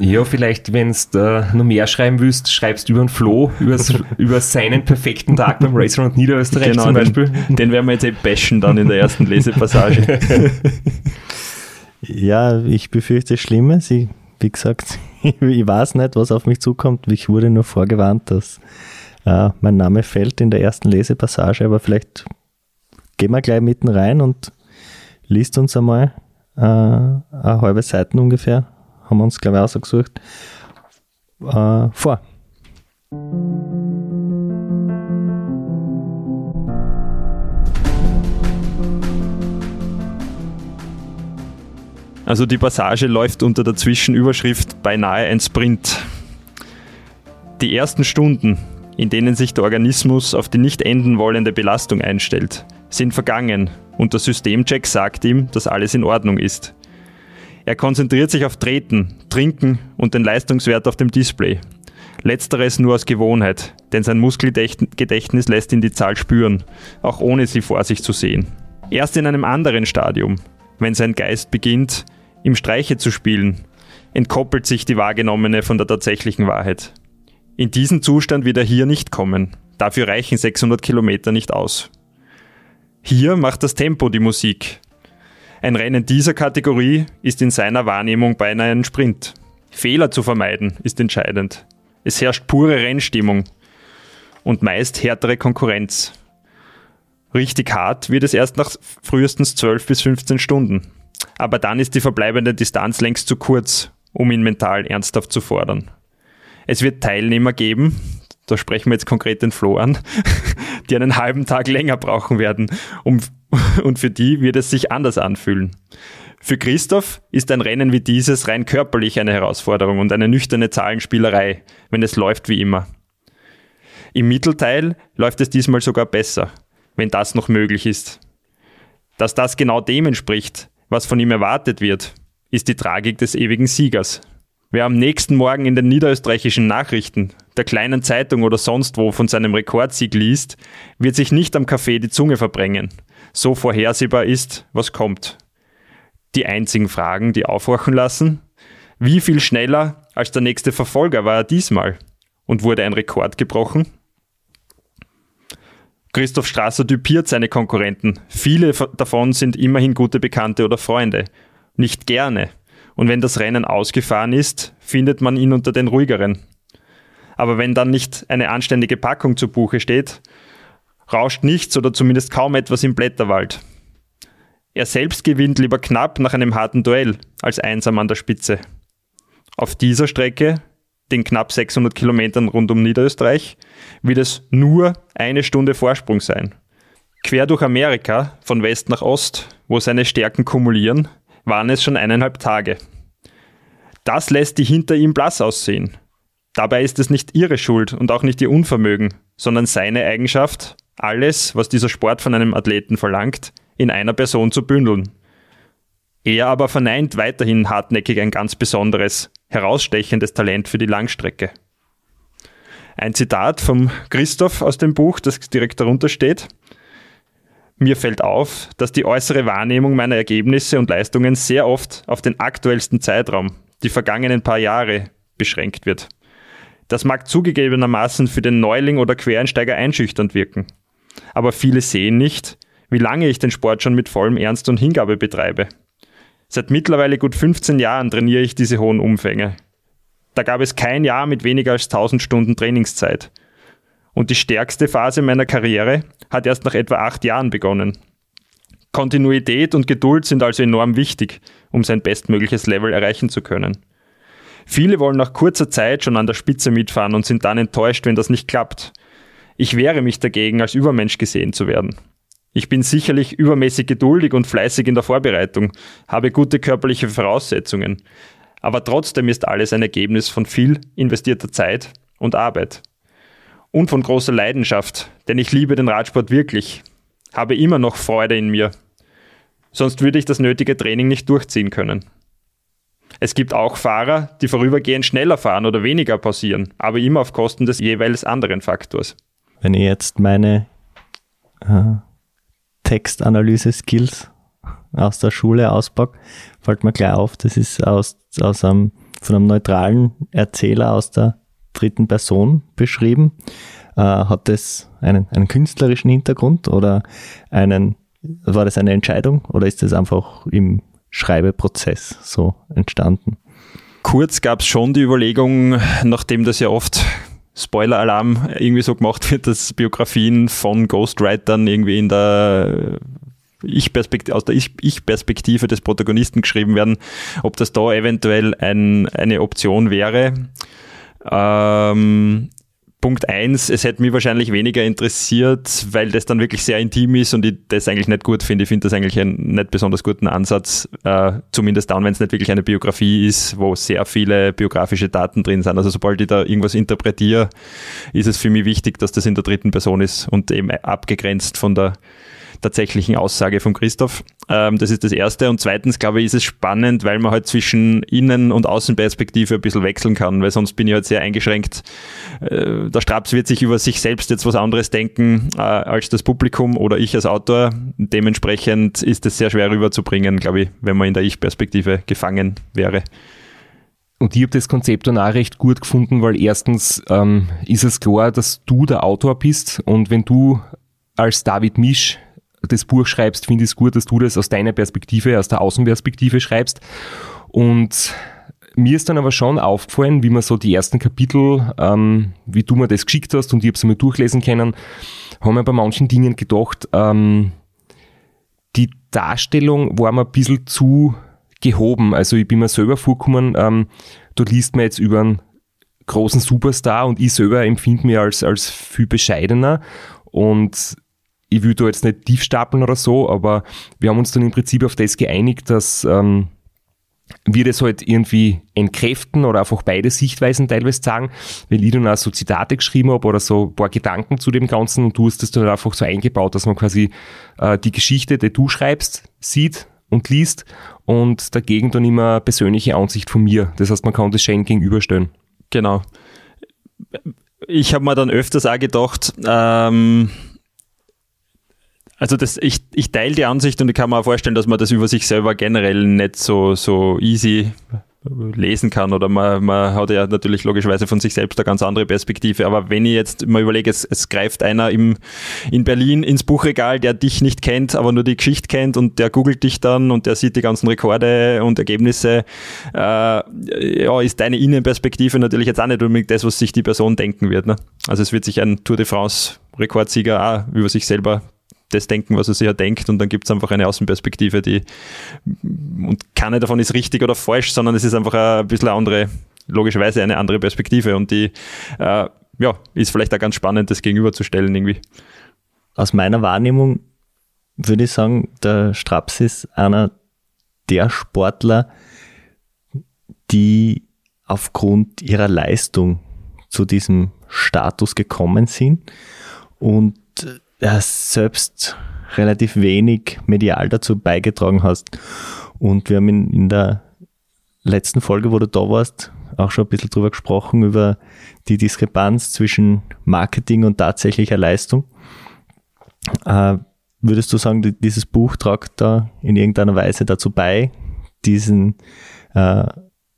Ja, vielleicht, wenn du äh, noch mehr schreiben willst, schreibst du über den Flo, (laughs) über seinen perfekten Tag beim Racer und Niederösterreich genau, zum Beispiel. Den, den werden wir jetzt eh bashen dann in der ersten Lesepassage. (laughs) Ja, ich befürchte Schlimmes. Ich, wie gesagt, ich weiß nicht, was auf mich zukommt. Ich wurde nur vorgewarnt, dass äh, mein Name fällt in der ersten Lesepassage, aber vielleicht gehen wir gleich mitten rein und liest uns einmal äh, eine halbe Seiten ungefähr, haben wir uns, glaube ich, ausgesucht, äh, vor. Also die Passage läuft unter der Zwischenüberschrift beinahe ein Sprint. Die ersten Stunden, in denen sich der Organismus auf die nicht enden wollende Belastung einstellt, sind vergangen und der Systemcheck sagt ihm, dass alles in Ordnung ist. Er konzentriert sich auf Treten, Trinken und den Leistungswert auf dem Display. Letzteres nur aus Gewohnheit, denn sein Muskelgedächtnis lässt ihn die Zahl spüren, auch ohne sie vor sich zu sehen. Erst in einem anderen Stadium, wenn sein Geist beginnt, im Streiche zu spielen, entkoppelt sich die wahrgenommene von der tatsächlichen Wahrheit. In diesen Zustand wird er hier nicht kommen. Dafür reichen 600 Kilometer nicht aus. Hier macht das Tempo die Musik. Ein Rennen dieser Kategorie ist in seiner Wahrnehmung beinahe ein Sprint. Fehler zu vermeiden ist entscheidend. Es herrscht pure Rennstimmung und meist härtere Konkurrenz. Richtig hart wird es erst nach frühestens 12 bis 15 Stunden. Aber dann ist die verbleibende Distanz längst zu kurz, um ihn mental ernsthaft zu fordern. Es wird Teilnehmer geben, da sprechen wir jetzt konkret den Flo an, (laughs) die einen halben Tag länger brauchen werden, um, (laughs) und für die wird es sich anders anfühlen. Für Christoph ist ein Rennen wie dieses rein körperlich eine Herausforderung und eine nüchterne Zahlenspielerei, wenn es läuft wie immer. Im Mittelteil läuft es diesmal sogar besser, wenn das noch möglich ist. Dass das genau dem entspricht, was von ihm erwartet wird, ist die Tragik des ewigen Siegers. Wer am nächsten Morgen in den niederösterreichischen Nachrichten, der kleinen Zeitung oder sonst wo von seinem Rekordsieg liest, wird sich nicht am Kaffee die Zunge verbrengen. So vorhersehbar ist, was kommt. Die einzigen Fragen, die aufhorchen lassen, wie viel schneller als der nächste Verfolger war er diesmal? Und wurde ein Rekord gebrochen? Christoph Strasser typiert seine Konkurrenten. Viele davon sind immerhin gute Bekannte oder Freunde. Nicht gerne. Und wenn das Rennen ausgefahren ist, findet man ihn unter den ruhigeren. Aber wenn dann nicht eine anständige Packung zu Buche steht, rauscht nichts oder zumindest kaum etwas im Blätterwald. Er selbst gewinnt lieber knapp nach einem harten Duell als einsam an der Spitze. Auf dieser Strecke den knapp 600 Kilometern rund um Niederösterreich, wird es nur eine Stunde Vorsprung sein. Quer durch Amerika, von West nach Ost, wo seine Stärken kumulieren, waren es schon eineinhalb Tage. Das lässt die hinter ihm blass aussehen. Dabei ist es nicht ihre Schuld und auch nicht ihr Unvermögen, sondern seine Eigenschaft, alles, was dieser Sport von einem Athleten verlangt, in einer Person zu bündeln. Er aber verneint weiterhin hartnäckig ein ganz besonderes, herausstechendes Talent für die Langstrecke. Ein Zitat vom Christoph aus dem Buch, das direkt darunter steht. Mir fällt auf, dass die äußere Wahrnehmung meiner Ergebnisse und Leistungen sehr oft auf den aktuellsten Zeitraum, die vergangenen paar Jahre, beschränkt wird. Das mag zugegebenermaßen für den Neuling oder Quereinsteiger einschüchternd wirken. Aber viele sehen nicht, wie lange ich den Sport schon mit vollem Ernst und Hingabe betreibe Seit mittlerweile gut 15 Jahren trainiere ich diese hohen Umfänge. Da gab es kein Jahr mit weniger als 1000 Stunden Trainingszeit. Und die stärkste Phase meiner Karriere hat erst nach etwa acht Jahren begonnen. Kontinuität und Geduld sind also enorm wichtig, um sein bestmögliches Level erreichen zu können. Viele wollen nach kurzer Zeit schon an der Spitze mitfahren und sind dann enttäuscht, wenn das nicht klappt. Ich wehre mich dagegen, als Übermensch gesehen zu werden. Ich bin sicherlich übermäßig geduldig und fleißig in der Vorbereitung, habe gute körperliche Voraussetzungen. Aber trotzdem ist alles ein Ergebnis von viel investierter Zeit und Arbeit. Und von großer Leidenschaft, denn ich liebe den Radsport wirklich, habe immer noch Freude in mir. Sonst würde ich das nötige Training nicht durchziehen können. Es gibt auch Fahrer, die vorübergehend schneller fahren oder weniger pausieren, aber immer auf Kosten des jeweils anderen Faktors. Wenn ich jetzt meine äh, Textanalyse-Skills aus der Schule auspacke, fällt mir gleich auf, das ist aus, aus einem, von einem neutralen Erzähler aus der dritten Person beschrieben. Äh, hat das einen, einen künstlerischen Hintergrund oder einen, war das eine Entscheidung oder ist das einfach im Schreibeprozess so entstanden? Kurz gab es schon die Überlegung, nachdem das ja oft Spoiler-Alarm irgendwie so gemacht wird, dass Biografien von Ghostwritern irgendwie in der ich aus der Ich-Perspektive des Protagonisten geschrieben werden, ob das da eventuell ein, eine Option wäre. Ähm, Punkt eins, es hätte mich wahrscheinlich weniger interessiert, weil das dann wirklich sehr intim ist und ich das eigentlich nicht gut finde. Ich finde das eigentlich einen nicht besonders guten Ansatz, äh, zumindest dann, wenn es nicht wirklich eine Biografie ist, wo sehr viele biografische Daten drin sind. Also sobald ich da irgendwas interpretiere, ist es für mich wichtig, dass das in der dritten Person ist und eben abgegrenzt von der tatsächlichen Aussage von Christoph. Ähm, das ist das Erste. Und zweitens, glaube ich, ist es spannend, weil man halt zwischen Innen- und Außenperspektive ein bisschen wechseln kann, weil sonst bin ich halt sehr eingeschränkt. Äh, der Straps wird sich über sich selbst jetzt was anderes denken äh, als das Publikum oder ich als Autor. Dementsprechend ist es sehr schwer rüberzubringen, glaube ich, wenn man in der Ich-Perspektive gefangen wäre. Und ich habe das Konzept dann auch recht gut gefunden, weil erstens ähm, ist es klar, dass du der Autor bist und wenn du als David Misch das Buch schreibst, finde ich es gut, dass du das aus deiner Perspektive, aus der Außenperspektive schreibst. Und mir ist dann aber schon aufgefallen, wie man so die ersten Kapitel, ähm, wie du mir das geschickt hast und ich habe es mir durchlesen können, haben wir bei manchen Dingen gedacht, ähm, die Darstellung war mir ein bisschen zu gehoben. Also ich bin mir selber vorgekommen, ähm, du liest mir jetzt über einen großen Superstar und ich selber empfinde mich als, als viel bescheidener und ich will da jetzt nicht tief stapeln oder so, aber wir haben uns dann im Prinzip auf das geeinigt, dass ähm, wir das halt irgendwie entkräften oder einfach beide Sichtweisen teilweise sagen, weil ich dann auch so Zitate geschrieben habe oder so ein paar Gedanken zu dem Ganzen und du hast das dann halt einfach so eingebaut, dass man quasi äh, die Geschichte, die du schreibst, sieht und liest und dagegen dann immer persönliche Ansicht von mir. Das heißt, man kann das schön gegenüberstellen. Genau. Ich habe mir dann öfters auch gedacht, ähm, also das, ich, ich teile die Ansicht und ich kann mir auch vorstellen, dass man das über sich selber generell nicht so, so easy lesen kann oder man, man hat ja natürlich logischerweise von sich selbst eine ganz andere Perspektive. Aber wenn ich jetzt mal überlege, es, es greift einer im, in Berlin ins Buchregal, der dich nicht kennt, aber nur die Geschichte kennt und der googelt dich dann und der sieht die ganzen Rekorde und Ergebnisse, äh, ja, ist deine Innenperspektive natürlich jetzt auch nicht unbedingt das, was sich die Person denken wird. Ne? Also es wird sich ein Tour de France Rekordsieger auch über sich selber das denken, was er sich ja denkt und dann gibt es einfach eine Außenperspektive, die und keine davon ist richtig oder falsch, sondern es ist einfach ein bisschen eine andere, logischerweise eine andere Perspektive und die äh, ja, ist vielleicht auch ganz spannend, das gegenüberzustellen irgendwie. Aus meiner Wahrnehmung würde ich sagen, der Straps ist einer der Sportler, die aufgrund ihrer Leistung zu diesem Status gekommen sind und selbst relativ wenig medial dazu beigetragen hast. Und wir haben in, in der letzten Folge, wo du da warst, auch schon ein bisschen drüber gesprochen, über die Diskrepanz zwischen Marketing und tatsächlicher Leistung. Äh, würdest du sagen, dieses Buch tragt da in irgendeiner Weise dazu bei, diesen, äh,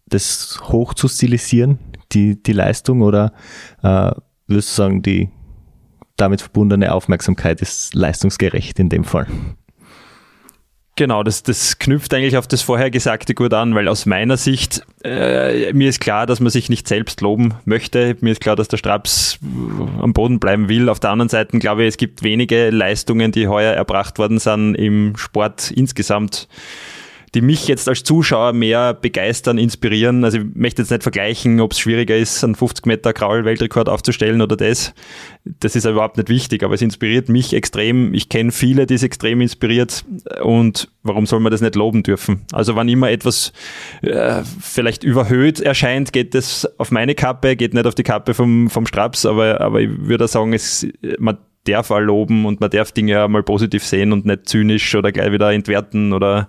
das hoch zu stilisieren, die, die Leistung, oder äh, würdest du sagen, die damit verbundene Aufmerksamkeit ist leistungsgerecht in dem Fall. Genau, das, das knüpft eigentlich auf das vorher Gesagte gut an, weil aus meiner Sicht, äh, mir ist klar, dass man sich nicht selbst loben möchte. Mir ist klar, dass der Straps am Boden bleiben will. Auf der anderen Seite glaube ich, es gibt wenige Leistungen, die heuer erbracht worden sind im Sport insgesamt die mich jetzt als Zuschauer mehr begeistern, inspirieren. Also ich möchte jetzt nicht vergleichen, ob es schwieriger ist, einen 50 Meter Kraul-Weltrekord aufzustellen oder das. Das ist überhaupt nicht wichtig, aber es inspiriert mich extrem. Ich kenne viele, die es extrem inspiriert und warum soll man das nicht loben dürfen? Also wann immer etwas äh, vielleicht überhöht erscheint, geht das auf meine Kappe, geht nicht auf die Kappe vom, vom Straps, aber, aber ich würde sagen, es, man darf auch loben und man darf Dinge ja mal positiv sehen und nicht zynisch oder gleich wieder entwerten oder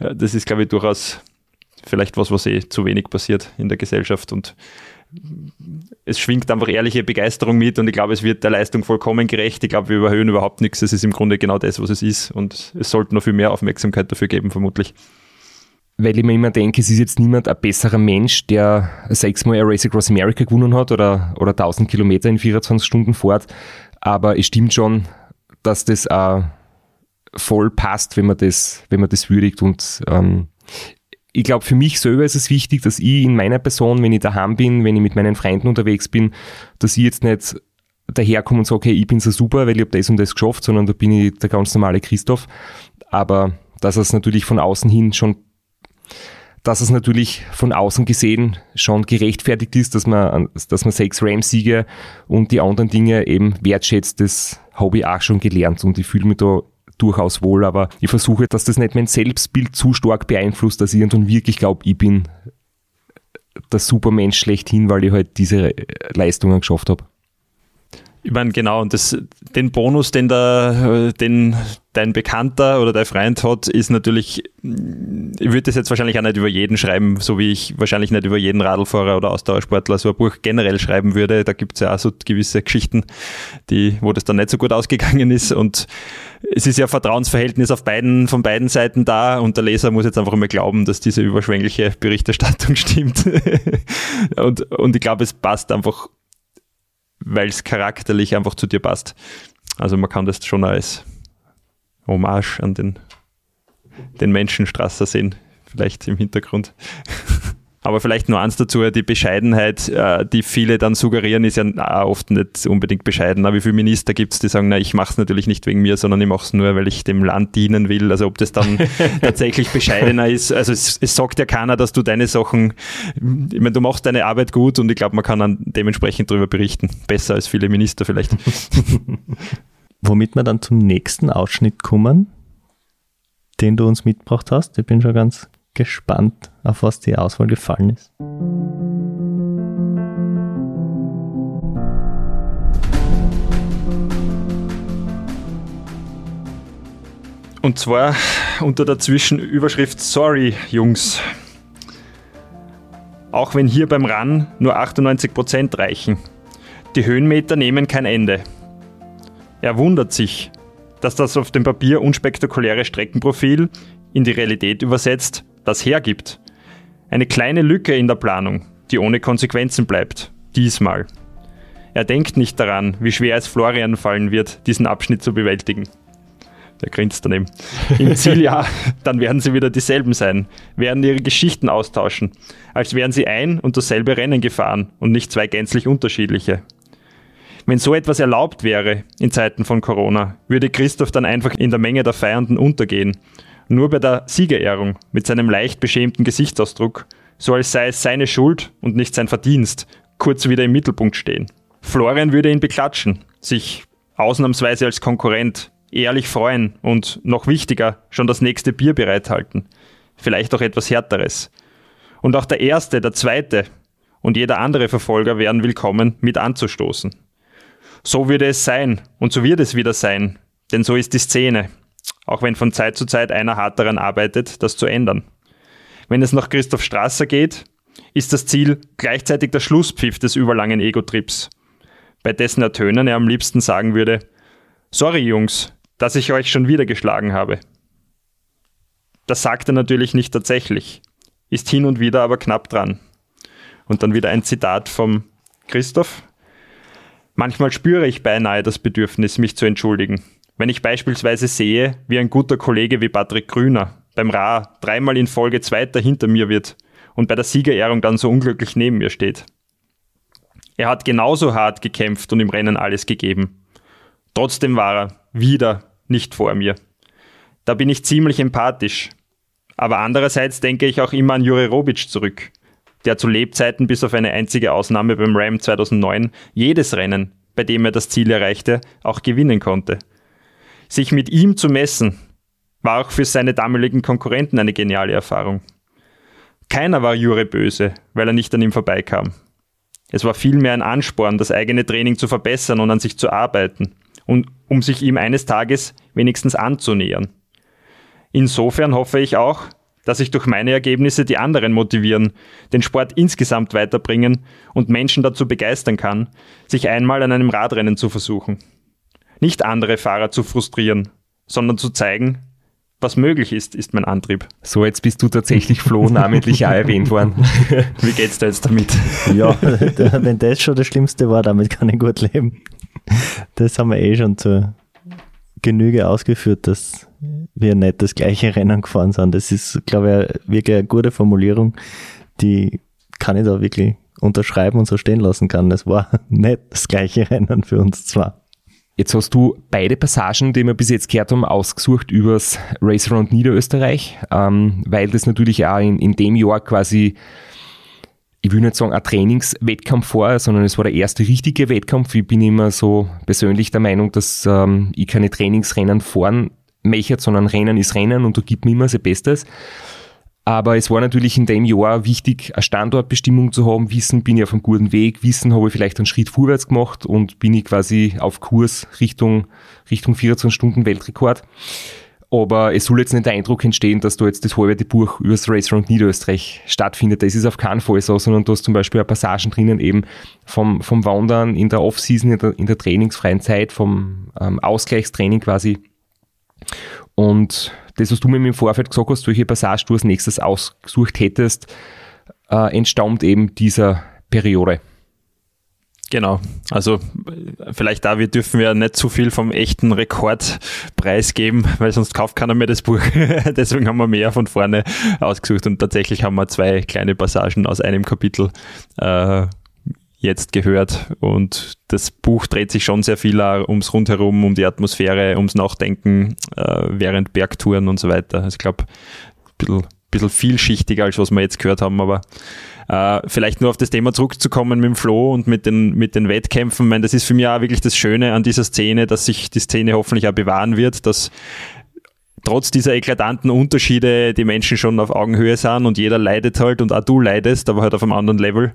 äh, das ist, glaube ich, durchaus vielleicht was, was eh zu wenig passiert in der Gesellschaft und es schwingt einfach ehrliche Begeisterung mit und ich glaube, es wird der Leistung vollkommen gerecht. Ich glaube, wir überhöhen überhaupt nichts. Es ist im Grunde genau das, was es ist und es sollte noch viel mehr Aufmerksamkeit dafür geben, vermutlich weil ich mir immer denke, es ist jetzt niemand ein besserer Mensch, der sechsmal a Race Across America gewonnen hat oder, oder 1000 Kilometer in 24 Stunden fährt. Aber es stimmt schon, dass das auch voll passt, wenn man das, wenn man das würdigt. Und ähm, ich glaube, für mich selber ist es wichtig, dass ich in meiner Person, wenn ich daheim bin, wenn ich mit meinen Freunden unterwegs bin, dass ich jetzt nicht daherkomme und sage, okay, ich bin so super, weil ich habe das und das geschafft, sondern da bin ich der ganz normale Christoph. Aber dass es natürlich von außen hin schon dass es natürlich von außen gesehen schon gerechtfertigt ist, dass man, dass man sechs Rams-Siege und die anderen Dinge eben wertschätzt, das habe ich auch schon gelernt und ich fühle mich da durchaus wohl, aber ich versuche, dass das nicht mein Selbstbild zu stark beeinflusst, dass ich irgendwann wirklich glaube, ich bin der Supermensch schlechthin, weil ich halt diese Leistungen geschafft habe. Ich meine, genau, und das, den Bonus, den, der, den dein Bekannter oder dein Freund hat, ist natürlich, ich würde das jetzt wahrscheinlich auch nicht über jeden schreiben, so wie ich wahrscheinlich nicht über jeden Radlfahrer oder Ausdauersportler so ein Buch generell schreiben würde. Da gibt es ja auch so gewisse Geschichten, die, wo das dann nicht so gut ausgegangen ist. Und es ist ja Vertrauensverhältnis auf beiden, von beiden Seiten da und der Leser muss jetzt einfach mal glauben, dass diese überschwängliche Berichterstattung (laughs) stimmt. und, und ich glaube, es passt einfach weil es charakterlich einfach zu dir passt. Also man kann das schon als Hommage an den, den Menschenstrasser sehen, vielleicht im Hintergrund. (laughs) Aber vielleicht nur eins dazu, die Bescheidenheit, äh, die viele dann suggerieren, ist ja oft nicht unbedingt bescheiden. Aber wie viele Minister gibt es, die sagen, na, ich mache es natürlich nicht wegen mir, sondern ich mache es nur, weil ich dem Land dienen will. Also ob das dann (laughs) tatsächlich bescheidener ist. Also es, es, sagt ja keiner, dass du deine Sachen, ich meine, du machst deine Arbeit gut und ich glaube, man kann dann dementsprechend darüber berichten. Besser als viele Minister vielleicht. (laughs) Womit wir dann zum nächsten Ausschnitt kommen, den du uns mitgebracht hast. Ich bin schon ganz gespannt, auf was die Auswahl gefallen ist. Und zwar unter der Zwischenüberschrift Sorry, Jungs. Auch wenn hier beim RAN nur 98% reichen. Die Höhenmeter nehmen kein Ende. Er wundert sich, dass das auf dem Papier unspektakuläre Streckenprofil in die Realität übersetzt das hergibt. Eine kleine Lücke in der Planung, die ohne Konsequenzen bleibt. Diesmal. Er denkt nicht daran, wie schwer es Florian fallen wird, diesen Abschnitt zu bewältigen. Der grinst daneben. Im Zieljahr, (laughs) dann werden sie wieder dieselben sein, werden ihre Geschichten austauschen, als wären sie ein und dasselbe Rennen gefahren und nicht zwei gänzlich unterschiedliche. Wenn so etwas erlaubt wäre in Zeiten von Corona, würde Christoph dann einfach in der Menge der Feiernden untergehen nur bei der Siegerehrung mit seinem leicht beschämten Gesichtsausdruck, so als sei es seine Schuld und nicht sein Verdienst, kurz wieder im Mittelpunkt stehen. Florian würde ihn beklatschen, sich ausnahmsweise als Konkurrent ehrlich freuen und noch wichtiger, schon das nächste Bier bereithalten. Vielleicht auch etwas härteres. Und auch der erste, der zweite und jeder andere Verfolger wären willkommen, mit anzustoßen. So würde es sein und so wird es wieder sein, denn so ist die Szene auch wenn von Zeit zu Zeit einer hart daran arbeitet, das zu ändern. Wenn es nach Christoph Strasser geht, ist das Ziel gleichzeitig der Schlusspfiff des überlangen Ego-Trips, bei dessen Ertönen er am liebsten sagen würde, Sorry Jungs, dass ich euch schon wieder geschlagen habe. Das sagt er natürlich nicht tatsächlich, ist hin und wieder aber knapp dran. Und dann wieder ein Zitat vom Christoph. Manchmal spüre ich beinahe das Bedürfnis, mich zu entschuldigen. Wenn ich beispielsweise sehe, wie ein guter Kollege wie Patrick Grüner beim Ra dreimal in Folge Zweiter hinter mir wird und bei der Siegerehrung dann so unglücklich neben mir steht. Er hat genauso hart gekämpft und im Rennen alles gegeben. Trotzdem war er wieder nicht vor mir. Da bin ich ziemlich empathisch. Aber andererseits denke ich auch immer an Jure Robic zurück, der zu Lebzeiten bis auf eine einzige Ausnahme beim Ram 2009 jedes Rennen, bei dem er das Ziel erreichte, auch gewinnen konnte. Sich mit ihm zu messen, war auch für seine damaligen Konkurrenten eine geniale Erfahrung. Keiner war Jure böse, weil er nicht an ihm vorbeikam. Es war vielmehr ein Ansporn, das eigene Training zu verbessern und an sich zu arbeiten, und um sich ihm eines Tages wenigstens anzunähern. Insofern hoffe ich auch, dass ich durch meine Ergebnisse die anderen motivieren, den Sport insgesamt weiterbringen und Menschen dazu begeistern kann, sich einmal an einem Radrennen zu versuchen nicht andere Fahrer zu frustrieren, sondern zu zeigen, was möglich ist, ist mein Antrieb. So, jetzt bist du tatsächlich Flo namentlich auch erwähnt worden. (laughs) Wie geht's da jetzt damit? Ja, (laughs) wenn das schon das Schlimmste war, damit kann ich gut leben. Das haben wir eh schon zur Genüge ausgeführt, dass wir nicht das gleiche Rennen gefahren sind. Das ist, glaube ich, wirklich eine gute Formulierung, die kann ich da wirklich unterschreiben und so stehen lassen kann. Es war (laughs) nicht das gleiche Rennen für uns zwar. Jetzt hast du beide Passagen, die wir bis jetzt gehört haben, ausgesucht übers Race Around Niederösterreich, ähm, weil das natürlich auch in, in dem Jahr quasi, ich will nicht sagen ein Trainingswettkampf war, sondern es war der erste richtige Wettkampf. Ich bin immer so persönlich der Meinung, dass ähm, ich keine Trainingsrennen fahren möchte, sondern Rennen ist Rennen und da gibt mir immer sein Bestes. Aber es war natürlich in dem Jahr wichtig, eine Standortbestimmung zu haben, wissen, bin ich auf einem guten Weg, wissen, habe ich vielleicht einen Schritt vorwärts gemacht und bin ich quasi auf Kurs Richtung, Richtung 24 Stunden Weltrekord. Aber es soll jetzt nicht der Eindruck entstehen, dass da jetzt das halbe Buch über das Race Round Niederösterreich stattfindet. Das ist auf keinen Fall so, sondern du hast zum Beispiel Passagen drinnen eben vom, vom Wandern in der Off-Season, in der, in der trainingsfreien Zeit, vom ähm, Ausgleichstraining quasi. Und das, was du mir im Vorfeld gesagt hast, welche Passage du als nächstes ausgesucht hättest, äh, entstammt eben dieser Periode. Genau. Also vielleicht da, wir dürfen ja nicht zu viel vom echten Rekordpreis geben, weil sonst kauft keiner mehr das Buch. (laughs) Deswegen haben wir mehr von vorne ausgesucht und tatsächlich haben wir zwei kleine Passagen aus einem Kapitel äh, jetzt gehört. Und das Buch dreht sich schon sehr viel ums Rundherum, um die Atmosphäre, ums Nachdenken äh, während Bergtouren und so weiter. Also ich glaube, ein bisschen, bisschen vielschichtiger, als was wir jetzt gehört haben, aber äh, vielleicht nur auf das Thema zurückzukommen mit dem Flo und mit den, mit den Wettkämpfen. Ich meine, das ist für mich auch wirklich das Schöne an dieser Szene, dass sich die Szene hoffentlich auch bewahren wird, dass trotz dieser eklatanten Unterschiede die Menschen schon auf Augenhöhe sind und jeder leidet halt und auch du leidest, aber halt auf einem anderen Level.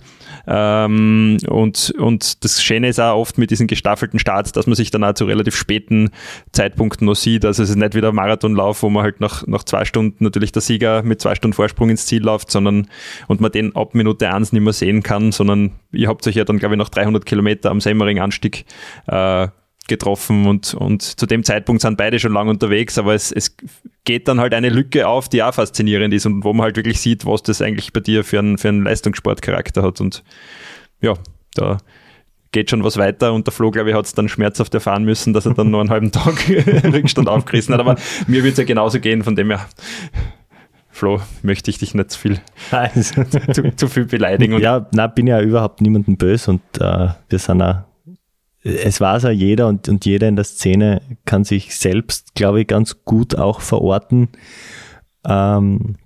Ähm, und, und das Schöne ist auch oft mit diesen gestaffelten Starts, dass man sich dann auch zu relativ späten Zeitpunkten noch sieht. Also es ist nicht wieder ein Marathonlauf, wo man halt nach, nach zwei Stunden natürlich der Sieger mit zwei Stunden Vorsprung ins Ziel läuft, sondern und man den ab Minute eins nicht mehr sehen kann, sondern ihr habt euch ja dann, glaube ich, noch 300 Kilometer am Semmering-Anstieg äh, getroffen und, und zu dem Zeitpunkt sind beide schon lang unterwegs, aber es, es geht dann halt eine Lücke auf, die auch faszinierend ist und wo man halt wirklich sieht, was das eigentlich bei dir für einen, für einen Leistungssportcharakter hat und ja, da geht schon was weiter und der Flo, glaube ich, hat es dann schmerzhaft erfahren müssen, dass er dann nur einen halben Tag (laughs) Rückstand aufgerissen hat, aber mir wird es ja genauso gehen, von dem her Flo, möchte ich dich nicht zu viel, zu, zu, viel beleidigen. ja, na, bin ja überhaupt niemandem böse und äh, wir sind auch es weiß ja jeder und, und jeder in der Szene kann sich selbst, glaube ich, ganz gut auch verorten. Ähm,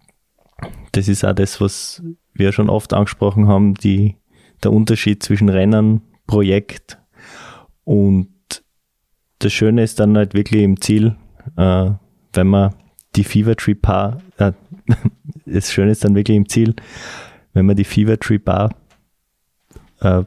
das ist auch das, was wir schon oft angesprochen haben, die, der Unterschied zwischen Rennen, Projekt und das Schöne ist dann halt wirklich im Ziel, äh, wenn man die Fever Tree Bar, äh, (laughs) das Schöne ist dann wirklich im Ziel, wenn man die Fever Tree Bar äh,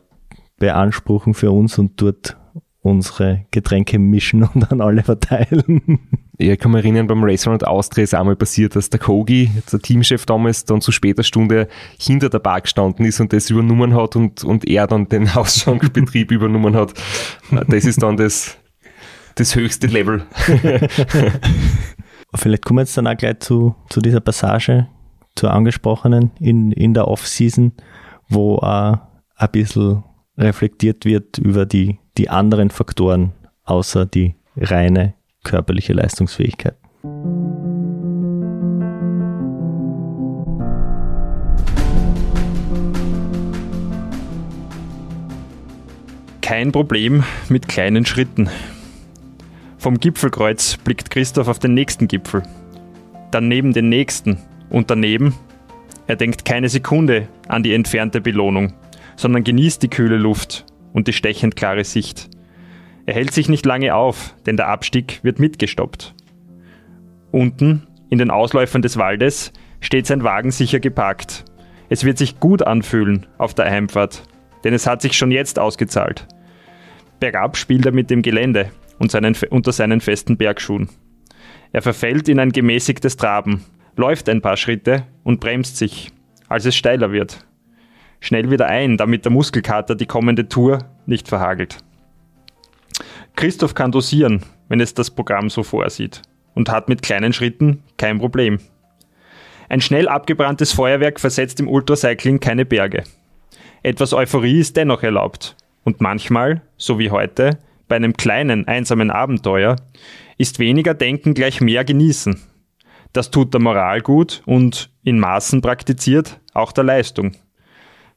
beanspruchen für uns und dort unsere Getränke mischen und dann alle verteilen. Ich kann mich erinnern, beim Restaurant Austria ist einmal passiert, dass der Kogi, der Teamchef damals, dann zu später Stunde hinter der Bar gestanden ist und das übernommen hat und, und er dann den (laughs) Hausschankbetrieb übernommen hat. Das ist dann das, das höchste Level. (laughs) Vielleicht kommen wir jetzt dann auch gleich zu, zu dieser Passage, zur angesprochenen in, in der Off-Season, wo auch ein bisschen reflektiert wird über die, die anderen Faktoren außer die reine körperliche Leistungsfähigkeit. Kein Problem mit kleinen Schritten. Vom Gipfelkreuz blickt Christoph auf den nächsten Gipfel, dann neben den nächsten und daneben. Er denkt keine Sekunde an die entfernte Belohnung sondern genießt die kühle Luft und die stechend klare Sicht. Er hält sich nicht lange auf, denn der Abstieg wird mitgestoppt. Unten, in den Ausläufern des Waldes, steht sein Wagen sicher geparkt. Es wird sich gut anfühlen auf der Heimfahrt, denn es hat sich schon jetzt ausgezahlt. Bergab spielt er mit dem Gelände und seinen, unter seinen festen Bergschuhen. Er verfällt in ein gemäßigtes Traben, läuft ein paar Schritte und bremst sich, als es steiler wird schnell wieder ein, damit der Muskelkater die kommende Tour nicht verhagelt. Christoph kann dosieren, wenn es das Programm so vorsieht und hat mit kleinen Schritten kein Problem. Ein schnell abgebranntes Feuerwerk versetzt im Ultracycling keine Berge. Etwas Euphorie ist dennoch erlaubt und manchmal, so wie heute, bei einem kleinen, einsamen Abenteuer, ist weniger Denken gleich mehr genießen. Das tut der Moral gut und, in Maßen praktiziert, auch der Leistung.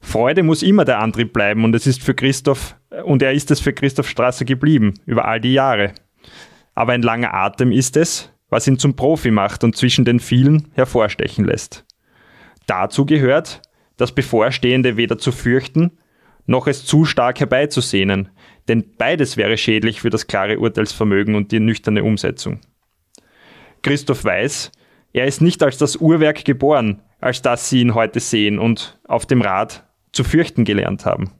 Freude muss immer der Antrieb bleiben und es ist für Christoph, und er ist es für Christoph Strasser geblieben, über all die Jahre. Aber ein langer Atem ist es, was ihn zum Profi macht und zwischen den vielen hervorstechen lässt. Dazu gehört, das Bevorstehende weder zu fürchten, noch es zu stark herbeizusehnen, denn beides wäre schädlich für das klare Urteilsvermögen und die nüchterne Umsetzung. Christoph weiß, er ist nicht als das Uhrwerk geboren, als dass sie ihn heute sehen und auf dem Rad zu fürchten gelernt haben.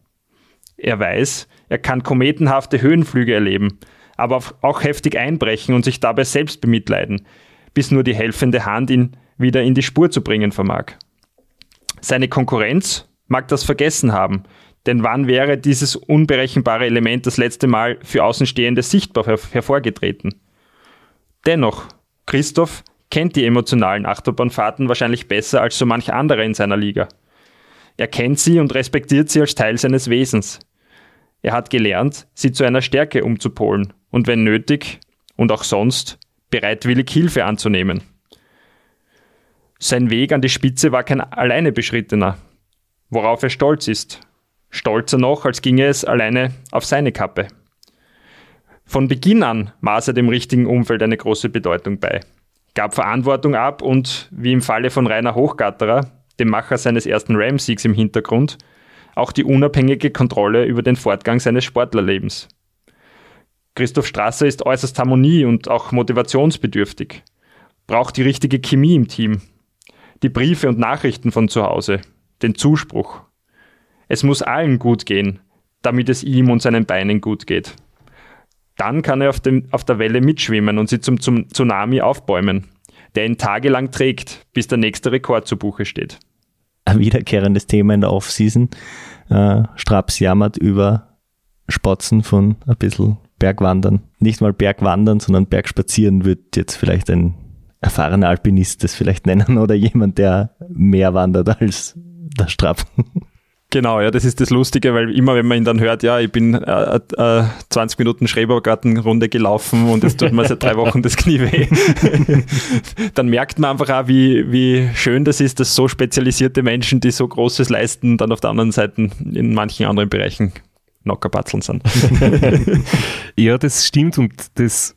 Er weiß, er kann kometenhafte Höhenflüge erleben, aber auch heftig einbrechen und sich dabei selbst bemitleiden, bis nur die helfende Hand ihn wieder in die Spur zu bringen vermag. Seine Konkurrenz mag das vergessen haben, denn wann wäre dieses unberechenbare Element das letzte Mal für Außenstehende sichtbar her hervorgetreten? Dennoch, Christoph kennt die emotionalen Achterbahnfahrten wahrscheinlich besser als so manch anderer in seiner Liga. Er kennt sie und respektiert sie als Teil seines Wesens. Er hat gelernt, sie zu einer Stärke umzupolen und wenn nötig und auch sonst bereitwillig Hilfe anzunehmen. Sein Weg an die Spitze war kein alleine beschrittener, worauf er stolz ist. Stolzer noch, als ginge es alleine auf seine Kappe. Von Beginn an maß er dem richtigen Umfeld eine große Bedeutung bei, gab Verantwortung ab und, wie im Falle von Rainer Hochgatterer, dem Macher seines ersten Ram-Siegs im Hintergrund, auch die unabhängige Kontrolle über den Fortgang seines Sportlerlebens. Christoph Strasser ist äußerst harmonie- und auch motivationsbedürftig, braucht die richtige Chemie im Team, die Briefe und Nachrichten von zu Hause, den Zuspruch. Es muss allen gut gehen, damit es ihm und seinen Beinen gut geht. Dann kann er auf, dem, auf der Welle mitschwimmen und sie zum, zum Tsunami aufbäumen, der ihn tagelang trägt, bis der nächste Rekord zu Buche steht. Ein wiederkehrendes Thema in der Offseason. Äh, Straps jammert über Spatzen von ein bisschen Bergwandern. Nicht mal Bergwandern, sondern Bergspazieren wird jetzt vielleicht ein erfahrener Alpinist das vielleicht nennen oder jemand, der mehr wandert als der Strap. Genau, ja, das ist das Lustige, weil immer, wenn man ihn dann hört, ja, ich bin äh, äh, 20 Minuten Schrebergartenrunde gelaufen und es tut mir seit drei Wochen das Knie weh, (laughs) dann merkt man einfach auch, wie, wie schön das ist, dass so spezialisierte Menschen, die so Großes leisten, dann auf der anderen Seite in manchen anderen Bereichen Nockerpatzeln sind. (laughs) ja, das stimmt und das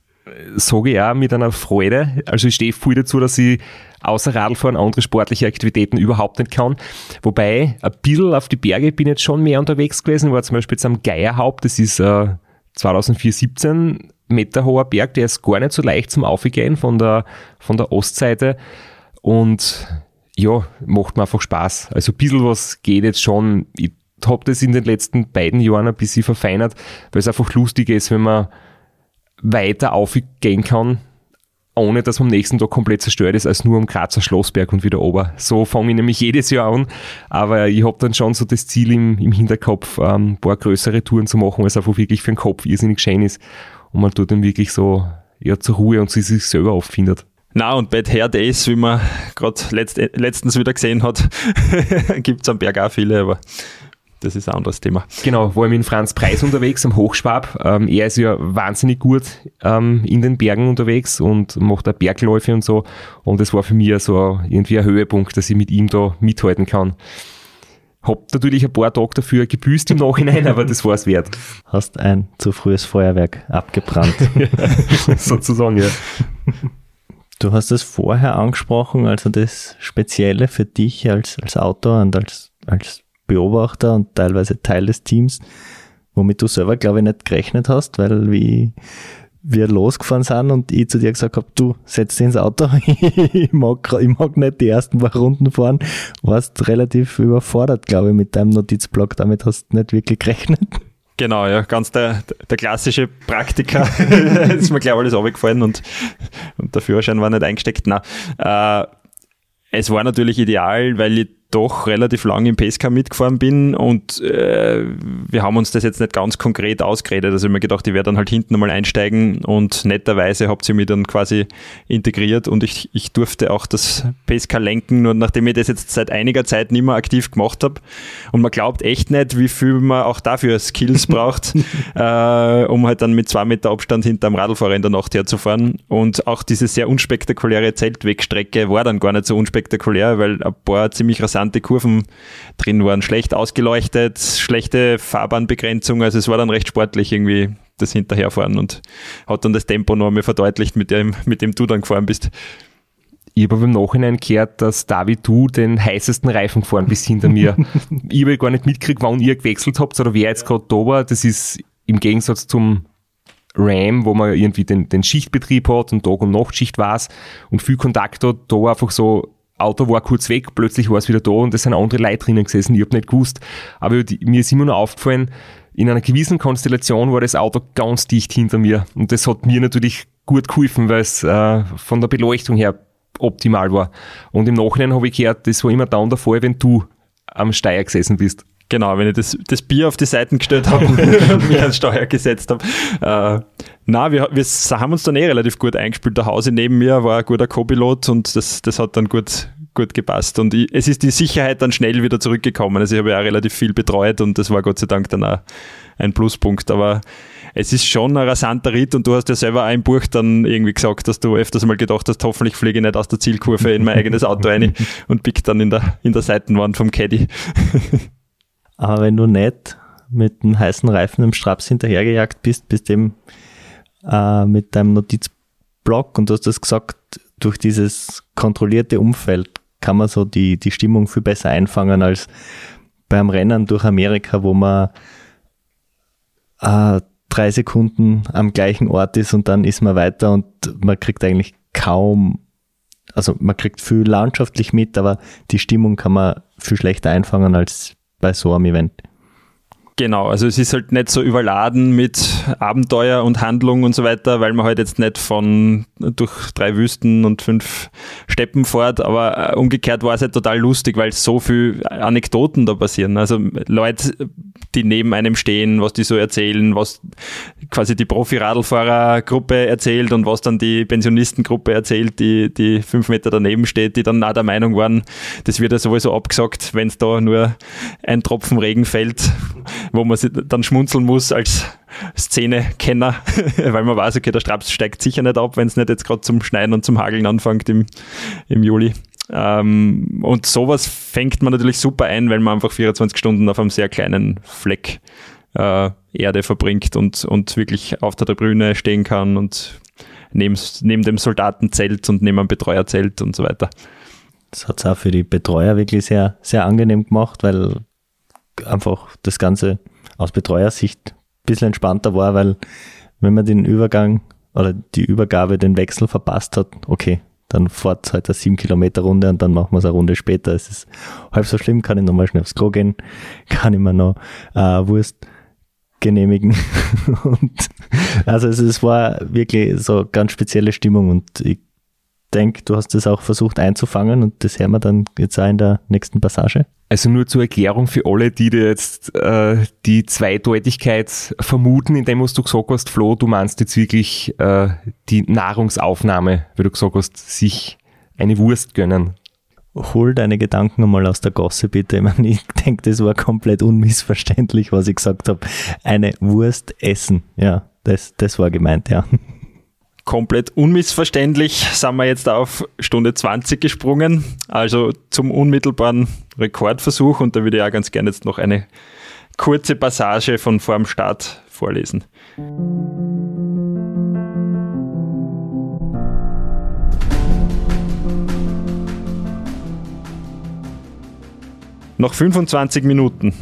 sage ich auch mit einer Freude. Also ich stehe voll dazu, dass ich außer Radlfahren andere sportliche Aktivitäten überhaupt nicht kann. Wobei, ein bisschen auf die Berge bin ich jetzt schon mehr unterwegs gewesen. Ich war zum Beispiel jetzt am Geierhaupt, das ist äh, 2004, 17 Meter hoher Berg, der ist gar nicht so leicht zum Aufgehen von der, von der Ostseite. Und ja, macht mir einfach Spaß. Also ein bisschen was geht jetzt schon. Ich habe das in den letzten beiden Jahren ein bisschen verfeinert, weil es einfach lustig ist, wenn man weiter aufgehen kann, ohne dass man am nächsten Tag komplett zerstört ist, als nur am Grazer Schlossberg und wieder ober. So fange ich nämlich jedes Jahr an, aber ich habe dann schon so das Ziel im, im Hinterkopf, ähm, ein paar größere Touren zu machen, weil es einfach wirklich für den Kopf irrsinnig schön ist und man tut dann wirklich so ja, zur Ruhe und sie sich selber auffindet. Na, und Bad Hair Days, wie man gerade letzt, letztens wieder gesehen hat, (laughs) gibt es am Berg auch viele, aber das ist ein anderes Thema. Genau, war ich mit Franz Preis unterwegs am Hochschwab. Ähm, er ist ja wahnsinnig gut ähm, in den Bergen unterwegs und macht auch Bergläufe und so. Und das war für mich so irgendwie ein Höhepunkt, dass ich mit ihm da mithalten kann. Hab natürlich ein paar Tage dafür gebüßt im Nachhinein, aber das war es wert. Hast ein zu frühes Feuerwerk abgebrannt. (laughs) Sozusagen, ja. Du hast es vorher angesprochen, also das Spezielle für dich als, als Autor und als, als Beobachter und teilweise Teil des Teams, womit du selber, glaube ich, nicht gerechnet hast, weil wie wir losgefahren sind und ich zu dir gesagt habe, du setz dich ins Auto, (laughs) ich, mag, ich mag nicht die ersten paar Runden fahren, warst relativ überfordert, glaube ich, mit deinem Notizblock, damit hast du nicht wirklich gerechnet. Genau, ja, ganz der, der klassische Praktiker. (laughs) (laughs) ist mir, glaube ich, alles runtergefallen und, und der Führerschein war nicht eingesteckt. Nein, äh, es war natürlich ideal, weil ich doch relativ lang im Pesca mitgefahren bin und äh, wir haben uns das jetzt nicht ganz konkret ausgeredet. Also ich mir gedacht, ich werde dann halt hinten einmal einsteigen und netterweise habt ihr mich dann quasi integriert und ich, ich durfte auch das Pesca lenken, nur nachdem ich das jetzt seit einiger Zeit nicht mehr aktiv gemacht habe und man glaubt echt nicht, wie viel man auch dafür Skills (laughs) braucht, äh, um halt dann mit zwei Meter Abstand hinterm Radlfahrer in der Nacht herzufahren und auch diese sehr unspektakuläre Zeltwegstrecke war dann gar nicht so unspektakulär, weil ein paar ziemlich rasant interessante Kurven drin waren, schlecht ausgeleuchtet, schlechte Fahrbahnbegrenzung, also es war dann recht sportlich irgendwie das Hinterherfahren und hat dann das Tempo noch einmal verdeutlicht, mit dem, mit dem du dann gefahren bist. Ich habe im Nachhinein gehört, dass David, du den heißesten Reifen gefahren bist hinter mir. (laughs) ich habe gar nicht mitgekriegt, wann ihr gewechselt habt oder wer jetzt gerade da war. Das ist im Gegensatz zum RAM, wo man irgendwie den, den Schichtbetrieb hat und Tag- und Nachtschicht war und viel Kontakt hat, da war einfach so Auto war kurz weg, plötzlich war es wieder da und es sind andere Leute drinnen gesessen, ich habe nicht gewusst. Aber mir ist immer nur aufgefallen, in einer gewissen Konstellation war das Auto ganz dicht hinter mir. Und das hat mir natürlich gut geholfen, weil es äh, von der Beleuchtung her optimal war. Und im Nachhinein habe ich gehört, das war immer dann der Fall, wenn du am Steuer gesessen bist. Genau, wenn ich das, das Bier auf die Seiten gestellt habe (laughs) und mir ans Steuer gesetzt habe. Äh, na, wir, wir haben uns dann eh relativ gut eingespielt. Der Hause neben mir war ein guter Co-Pilot und das, das hat dann gut, gut gepasst. Und ich, es ist die Sicherheit dann schnell wieder zurückgekommen. Also ich habe ja auch relativ viel betreut und das war Gott sei Dank dann auch ein Pluspunkt. Aber es ist schon ein rasanter Ritt und du hast ja selber ein Buch dann irgendwie gesagt, dass du öfters mal gedacht hast, hoffentlich fliege ich nicht aus der Zielkurve in mein eigenes Auto rein (laughs) und pick dann in der, in der Seitenwand vom Caddy. (laughs) Aber wenn du nicht mit einem heißen Reifen im Straps hinterhergejagt bist, bist dem äh, mit deinem Notizblock und du hast das gesagt, durch dieses kontrollierte Umfeld kann man so die, die Stimmung viel besser einfangen als beim Rennen durch Amerika, wo man äh, drei Sekunden am gleichen Ort ist und dann ist man weiter und man kriegt eigentlich kaum, also man kriegt viel landschaftlich mit, aber die Stimmung kann man viel schlechter einfangen als bei so einem Event. Genau, also es ist halt nicht so überladen mit Abenteuer und Handlung und so weiter, weil man halt jetzt nicht von durch drei Wüsten und fünf Steppen fährt, aber äh, umgekehrt war es halt total lustig, weil so viel Anekdoten da passieren. Also Leute, die neben einem stehen, was die so erzählen, was quasi die Profi-Radlfahrergruppe erzählt und was dann die Pensionistengruppe erzählt, die, die fünf Meter daneben steht, die dann auch der Meinung waren, das wird ja sowieso abgesagt, wenn es da nur ein Tropfen Regen fällt wo man dann schmunzeln muss als Szenekenner, (laughs) weil man weiß, okay, der Straps steigt sicher nicht ab, wenn es nicht jetzt gerade zum Schneiden und zum Hageln anfängt im, im Juli. Ähm, und sowas fängt man natürlich super ein, weil man einfach 24 Stunden auf einem sehr kleinen Fleck äh, Erde verbringt und, und wirklich auf der Tribüne stehen kann und neben, neben dem Soldatenzelt und neben einem Betreuerzelt und so weiter. Das hat es auch für die Betreuer wirklich sehr, sehr angenehm gemacht, weil einfach das Ganze aus Betreuersicht bisschen entspannter war, weil wenn man den Übergang oder die Übergabe, den Wechsel verpasst hat, okay, dann fährt halt eine 7 Kilometer Runde und dann machen wir es eine Runde später. Es ist halb so schlimm, kann ich nochmal schnell aufs Klo gehen, (laughs) kann ich mir noch äh, Wurst genehmigen. (laughs) und also es, es war wirklich so ganz spezielle Stimmung und ich denke, du hast das auch versucht einzufangen und das hören wir dann jetzt auch in der nächsten Passage. Also nur zur Erklärung für alle, die dir jetzt äh, die Zweideutigkeit vermuten, indem was du gesagt hast, Flo, du meinst jetzt wirklich äh, die Nahrungsaufnahme, weil du gesagt hast, sich eine Wurst gönnen. Hol deine Gedanken einmal aus der Gosse, bitte. Ich, meine, ich denke, das war komplett unmissverständlich, was ich gesagt habe. Eine Wurst essen. Ja, das, das war gemeint, ja komplett unmissverständlich sind wir jetzt auf Stunde 20 gesprungen, also zum unmittelbaren Rekordversuch und da würde ich auch ganz gerne jetzt noch eine kurze Passage von vorm Start vorlesen. Noch 25 Minuten.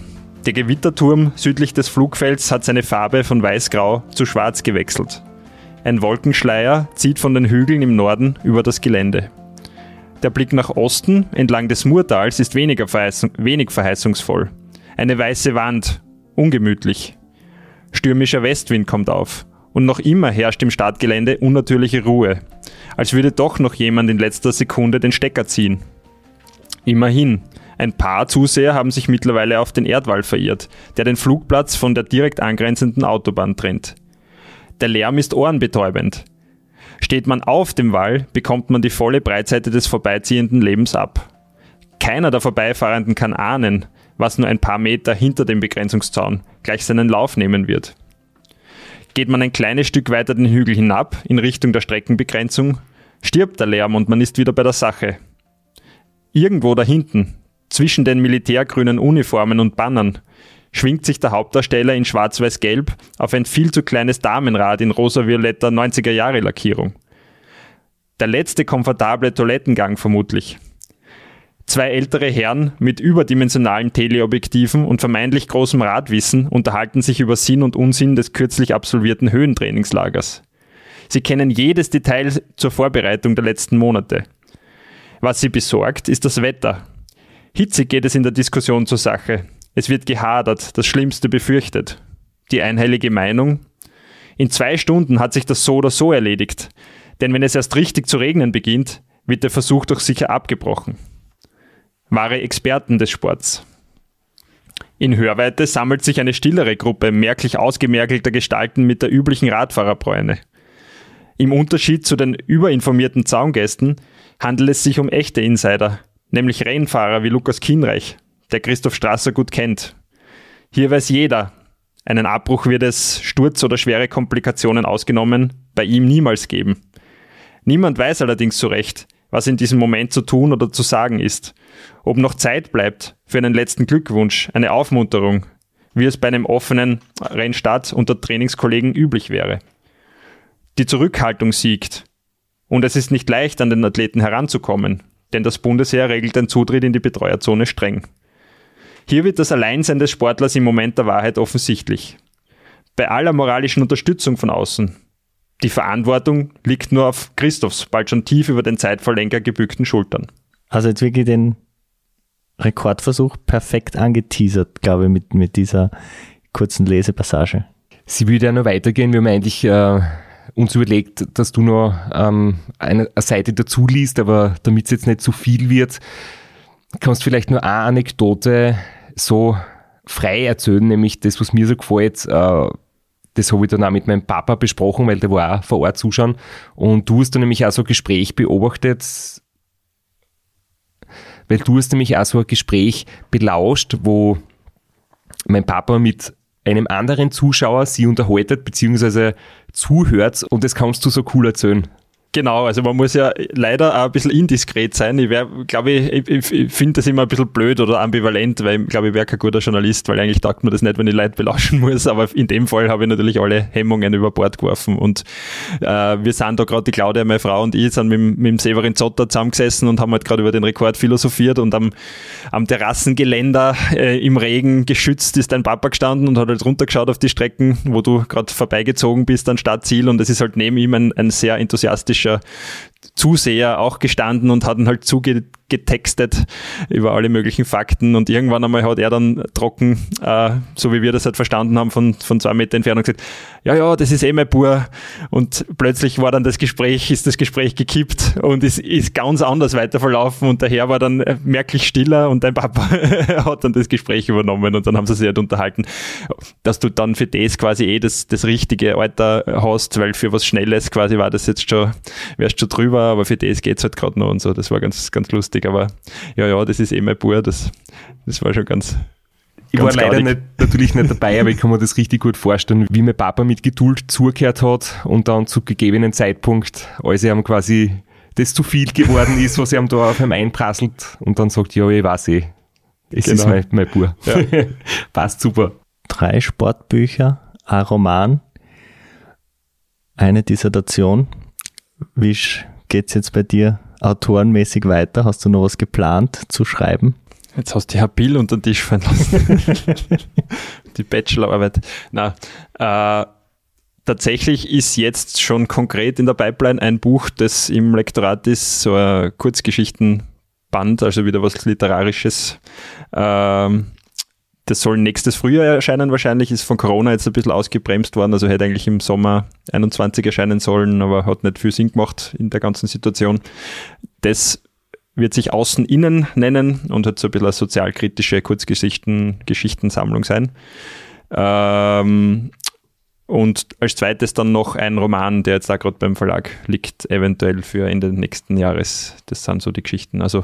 Der Gewitterturm südlich des Flugfelds hat seine Farbe von weiß-grau zu schwarz gewechselt. Ein Wolkenschleier zieht von den Hügeln im Norden über das Gelände. Der Blick nach Osten entlang des Murtals ist weniger verheißung, wenig verheißungsvoll. Eine weiße Wand, ungemütlich. Stürmischer Westwind kommt auf und noch immer herrscht im Startgelände unnatürliche Ruhe, als würde doch noch jemand in letzter Sekunde den Stecker ziehen. Immerhin, ein paar Zuseher haben sich mittlerweile auf den Erdwall verirrt, der den Flugplatz von der direkt angrenzenden Autobahn trennt. Der Lärm ist ohrenbetäubend. Steht man auf dem Wall, bekommt man die volle Breitseite des vorbeiziehenden Lebens ab. Keiner der Vorbeifahrenden kann ahnen, was nur ein paar Meter hinter dem Begrenzungszaun gleich seinen Lauf nehmen wird. Geht man ein kleines Stück weiter den Hügel hinab in Richtung der Streckenbegrenzung, stirbt der Lärm und man ist wieder bei der Sache. Irgendwo da hinten, zwischen den militärgrünen Uniformen und Bannern, schwingt sich der Hauptdarsteller in schwarz-weiß-gelb auf ein viel zu kleines Damenrad in rosa-violetter 90er-Jahre-Lackierung. Der letzte komfortable Toilettengang vermutlich. Zwei ältere Herren mit überdimensionalen Teleobjektiven und vermeintlich großem Radwissen unterhalten sich über Sinn und Unsinn des kürzlich absolvierten Höhentrainingslagers. Sie kennen jedes Detail zur Vorbereitung der letzten Monate. Was sie besorgt, ist das Wetter. Hitzig geht es in der Diskussion zur Sache. Es wird gehadert, das Schlimmste befürchtet. Die einhellige Meinung? In zwei Stunden hat sich das so oder so erledigt, denn wenn es erst richtig zu regnen beginnt, wird der Versuch doch sicher abgebrochen. Wahre Experten des Sports. In Hörweite sammelt sich eine stillere Gruppe merklich ausgemerkelter Gestalten mit der üblichen Radfahrerbräune. Im Unterschied zu den überinformierten Zaungästen handelt es sich um echte Insider, nämlich Rennfahrer wie Lukas Kienreich, der Christoph Strasser gut kennt. Hier weiß jeder, einen Abbruch wird es, Sturz oder schwere Komplikationen ausgenommen, bei ihm niemals geben. Niemand weiß allerdings so recht, was in diesem Moment zu tun oder zu sagen ist. Ob noch Zeit bleibt für einen letzten Glückwunsch, eine Aufmunterung, wie es bei einem offenen Rennstart unter Trainingskollegen üblich wäre. Die Zurückhaltung siegt. Und es ist nicht leicht, an den Athleten heranzukommen, denn das Bundesheer regelt den Zutritt in die Betreuerzone streng. Hier wird das Alleinsein des Sportlers im Moment der Wahrheit offensichtlich. Bei aller moralischen Unterstützung von außen. Die Verantwortung liegt nur auf Christophs bald schon tief über den Zeitverlenker gebückten Schultern. Also jetzt wirklich den Rekordversuch perfekt angeteasert, glaube ich, mit, mit dieser kurzen Lesepassage. Sie würde ja noch weitergehen. Wir haben eigentlich äh, uns überlegt, dass du noch ähm, eine, eine Seite dazu liest, aber damit es jetzt nicht zu viel wird, kannst du vielleicht nur eine Anekdote so frei erzählen, nämlich das, was mir so gefällt. Äh, das habe ich dann auch mit meinem Papa besprochen, weil der war auch vor Ort zuschauen. Und du hast dann nämlich auch so ein Gespräch beobachtet, weil du hast nämlich auch so ein Gespräch belauscht, wo mein Papa mit einem anderen Zuschauer sie unterhaltet, beziehungsweise zuhört und das kannst du so cool erzählen. Genau, also man muss ja leider auch ein bisschen indiskret sein. Ich glaube, ich, ich, ich finde das immer ein bisschen blöd oder ambivalent, weil ich glaube, ich wäre kein guter Journalist, weil eigentlich taugt man das nicht, wenn ich Leute belauschen (laughs) muss. Aber in dem Fall habe ich natürlich alle Hemmungen über Bord geworfen. Und äh, wir sind da gerade, die Claudia, meine Frau und ich, sind mit, mit dem Severin Zotter zusammengesessen und haben halt gerade über den Rekord philosophiert und am, am Terrassengeländer äh, im Regen geschützt ist dein Papa gestanden und hat halt runtergeschaut auf die Strecken, wo du gerade vorbeigezogen bist an Startziel und es ist halt neben ihm ein, ein sehr enthusiastischer kritischer Zuseher auch gestanden und hat ihn halt zugetextet über alle möglichen Fakten und irgendwann einmal hat er dann trocken, äh, so wie wir das halt verstanden haben, von, von zwei Meter Entfernung gesagt, ja, ja, das ist eh mein Bur und plötzlich war dann das Gespräch, ist das Gespräch gekippt und ist, ist ganz anders weiter verlaufen und der Herr war dann merklich stiller und dein Papa (laughs) hat dann das Gespräch übernommen und dann haben sie sich halt unterhalten, dass du dann für das quasi eh das, das richtige Alter hast, weil für was Schnelles quasi war das jetzt schon, wärst schon drüber, aber für das geht es halt gerade noch und so. Das war ganz, ganz lustig. Aber ja, ja, das ist eh mein Bur. Das, das war schon ganz. Ich war leider nicht, natürlich nicht dabei, aber ich kann mir das richtig gut vorstellen, wie mein Papa mit Geduld zugehört hat und dann zu gegebenen Zeitpunkt, als er ihm quasi das zu viel geworden ist, was er ihm da auf ihm einprasselt und dann sagt, ja, ich weiß eh, es genau. ist mein, mein Bur. Ja. (laughs) Passt super. Drei Sportbücher, ein Roman, eine Dissertation. Wie geht es jetzt bei dir autorenmäßig weiter? Hast du noch was geplant zu schreiben? Jetzt hast du die Herr Bill unter den Tisch fallen lassen. (laughs) die Bachelorarbeit. Na, äh, tatsächlich ist jetzt schon konkret in der Pipeline ein Buch, das im Lektorat ist, so ein Kurzgeschichtenband, also wieder was Literarisches. Ähm, das soll nächstes Frühjahr erscheinen wahrscheinlich, ist von Corona jetzt ein bisschen ausgebremst worden, also hätte eigentlich im Sommer 21 erscheinen sollen, aber hat nicht viel Sinn gemacht in der ganzen Situation. Das wird sich Außen-Innen nennen und hat so ein bisschen eine sozialkritische Kurzgeschichten-Geschichtensammlung sein. Ähm, und als zweites dann noch ein Roman, der jetzt da gerade beim Verlag liegt, eventuell für Ende nächsten Jahres. Das sind so die Geschichten. Also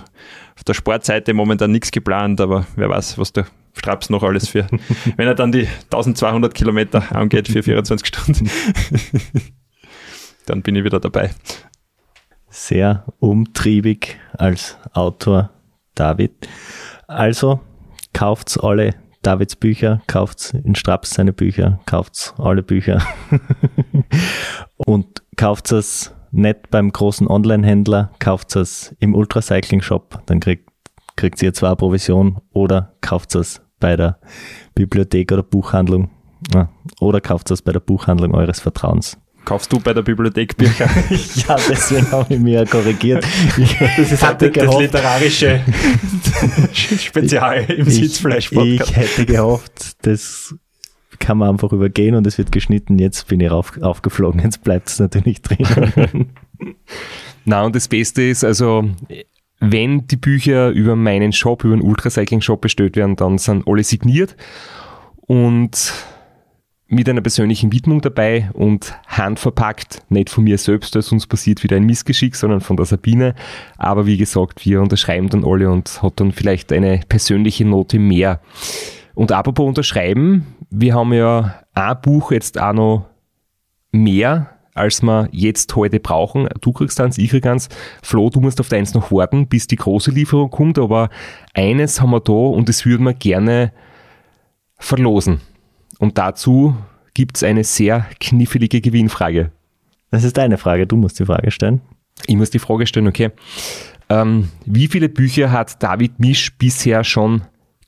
auf der Sportseite momentan nichts geplant, aber wer weiß, was der Straps noch alles für, (laughs) wenn er dann die 1200 Kilometer angeht für 24 Stunden, (laughs) dann bin ich wieder dabei. Sehr umtriebig als Autor David. Also kauft's alle Davids Bücher, kauft's in Straps seine Bücher, kauft's alle Bücher (laughs) und kauft es nicht beim großen Online-Händler, kauft es im Ultracycling-Shop, dann kriegt kriegt ihr zwar Provision oder kauft es bei der Bibliothek oder Buchhandlung oder kauft es bei der Buchhandlung eures Vertrauens. Kaufst du bei der Bibliothek Bücher? (laughs) ja, deswegen habe ich mich ja korrigiert. Ich, das ist halt das literarische (laughs) Spezial im Sitzfleisch-Podcast. Ich hätte gehofft, das kann man einfach übergehen und es wird geschnitten. Jetzt bin ich auf, aufgeflogen, jetzt bleibt es natürlich drin. (laughs) Na, und das Beste ist, also wenn die Bücher über meinen Shop, über den Ultracycling Shop bestellt werden, dann sind alle signiert. Und mit einer persönlichen Widmung dabei und handverpackt, nicht von mir selbst, weil sonst passiert wieder ein Missgeschick, sondern von der Sabine. Aber wie gesagt, wir unterschreiben dann alle und hat dann vielleicht eine persönliche Note mehr. Und apropos unterschreiben, wir haben ja ein Buch jetzt auch noch mehr, als wir jetzt heute brauchen. Du kriegst eins, ich krieg eins. Flo, du musst auf deins noch warten, bis die große Lieferung kommt, aber eines haben wir da und das würden wir gerne verlosen. Und dazu gibt es eine sehr knifflige Gewinnfrage. Das ist deine Frage, du musst die Frage stellen. Ich muss die Frage stellen, okay. Ähm, wie viele Bücher hat David Misch bisher schon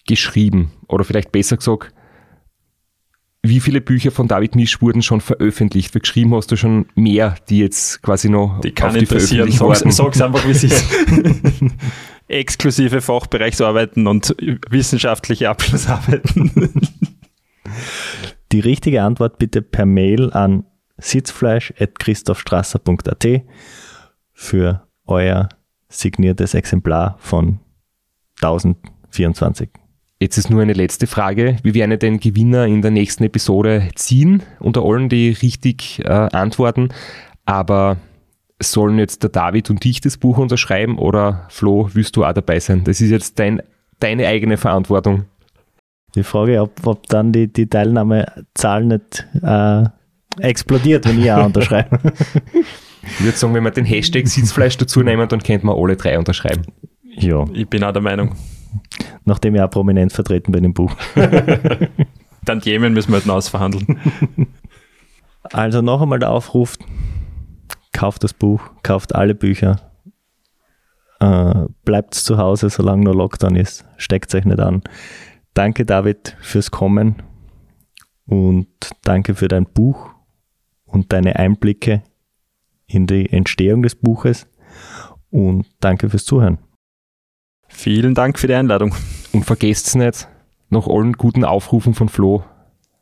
geschrieben? Oder vielleicht besser gesagt, wie viele Bücher von David Misch wurden schon veröffentlicht? Weil geschrieben hast du schon mehr, die jetzt quasi noch Die kann auf die passieren. Veröffentlichung Sag's, sag's einfach, wie es ist. (laughs) Exklusive Fachbereichsarbeiten und wissenschaftliche Abschlussarbeiten. Die richtige Antwort bitte per Mail an sitzfleisch.christophstrasser.at für euer signiertes Exemplar von 1024. Jetzt ist nur eine letzte Frage. Wir werden den Gewinner in der nächsten Episode ziehen, unter allen, die richtig äh, antworten. Aber sollen jetzt der David und ich das Buch unterschreiben oder Flo, willst du auch dabei sein? Das ist jetzt dein, deine eigene Verantwortung. Die Frage, ob, ob dann die, die Teilnahmezahl nicht äh, explodiert, wenn ich auch unterschreibe. Ich würde sagen, wenn wir den Hashtag Sitzfleisch dazu nehmen, dann könnten wir alle drei unterschreiben. ja, Ich bin auch der Meinung. nachdem ich auch prominent vertreten bin im Buch. (laughs) Dann Jemen müssen wir halt noch ausverhandeln. Also noch einmal der Aufruf, kauft das Buch, kauft alle Bücher, äh, bleibt zu Hause, solange noch Lockdown ist, steckt euch nicht an. Danke David fürs Kommen und danke für dein Buch und deine Einblicke in die Entstehung des Buches und danke fürs Zuhören. Vielen Dank für die Einladung. Und vergesst nicht, nach allen guten Aufrufen von Flo,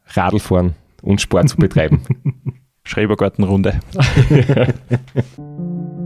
Radl fahren und Sport zu betreiben. (laughs) Schrebergartenrunde. (laughs)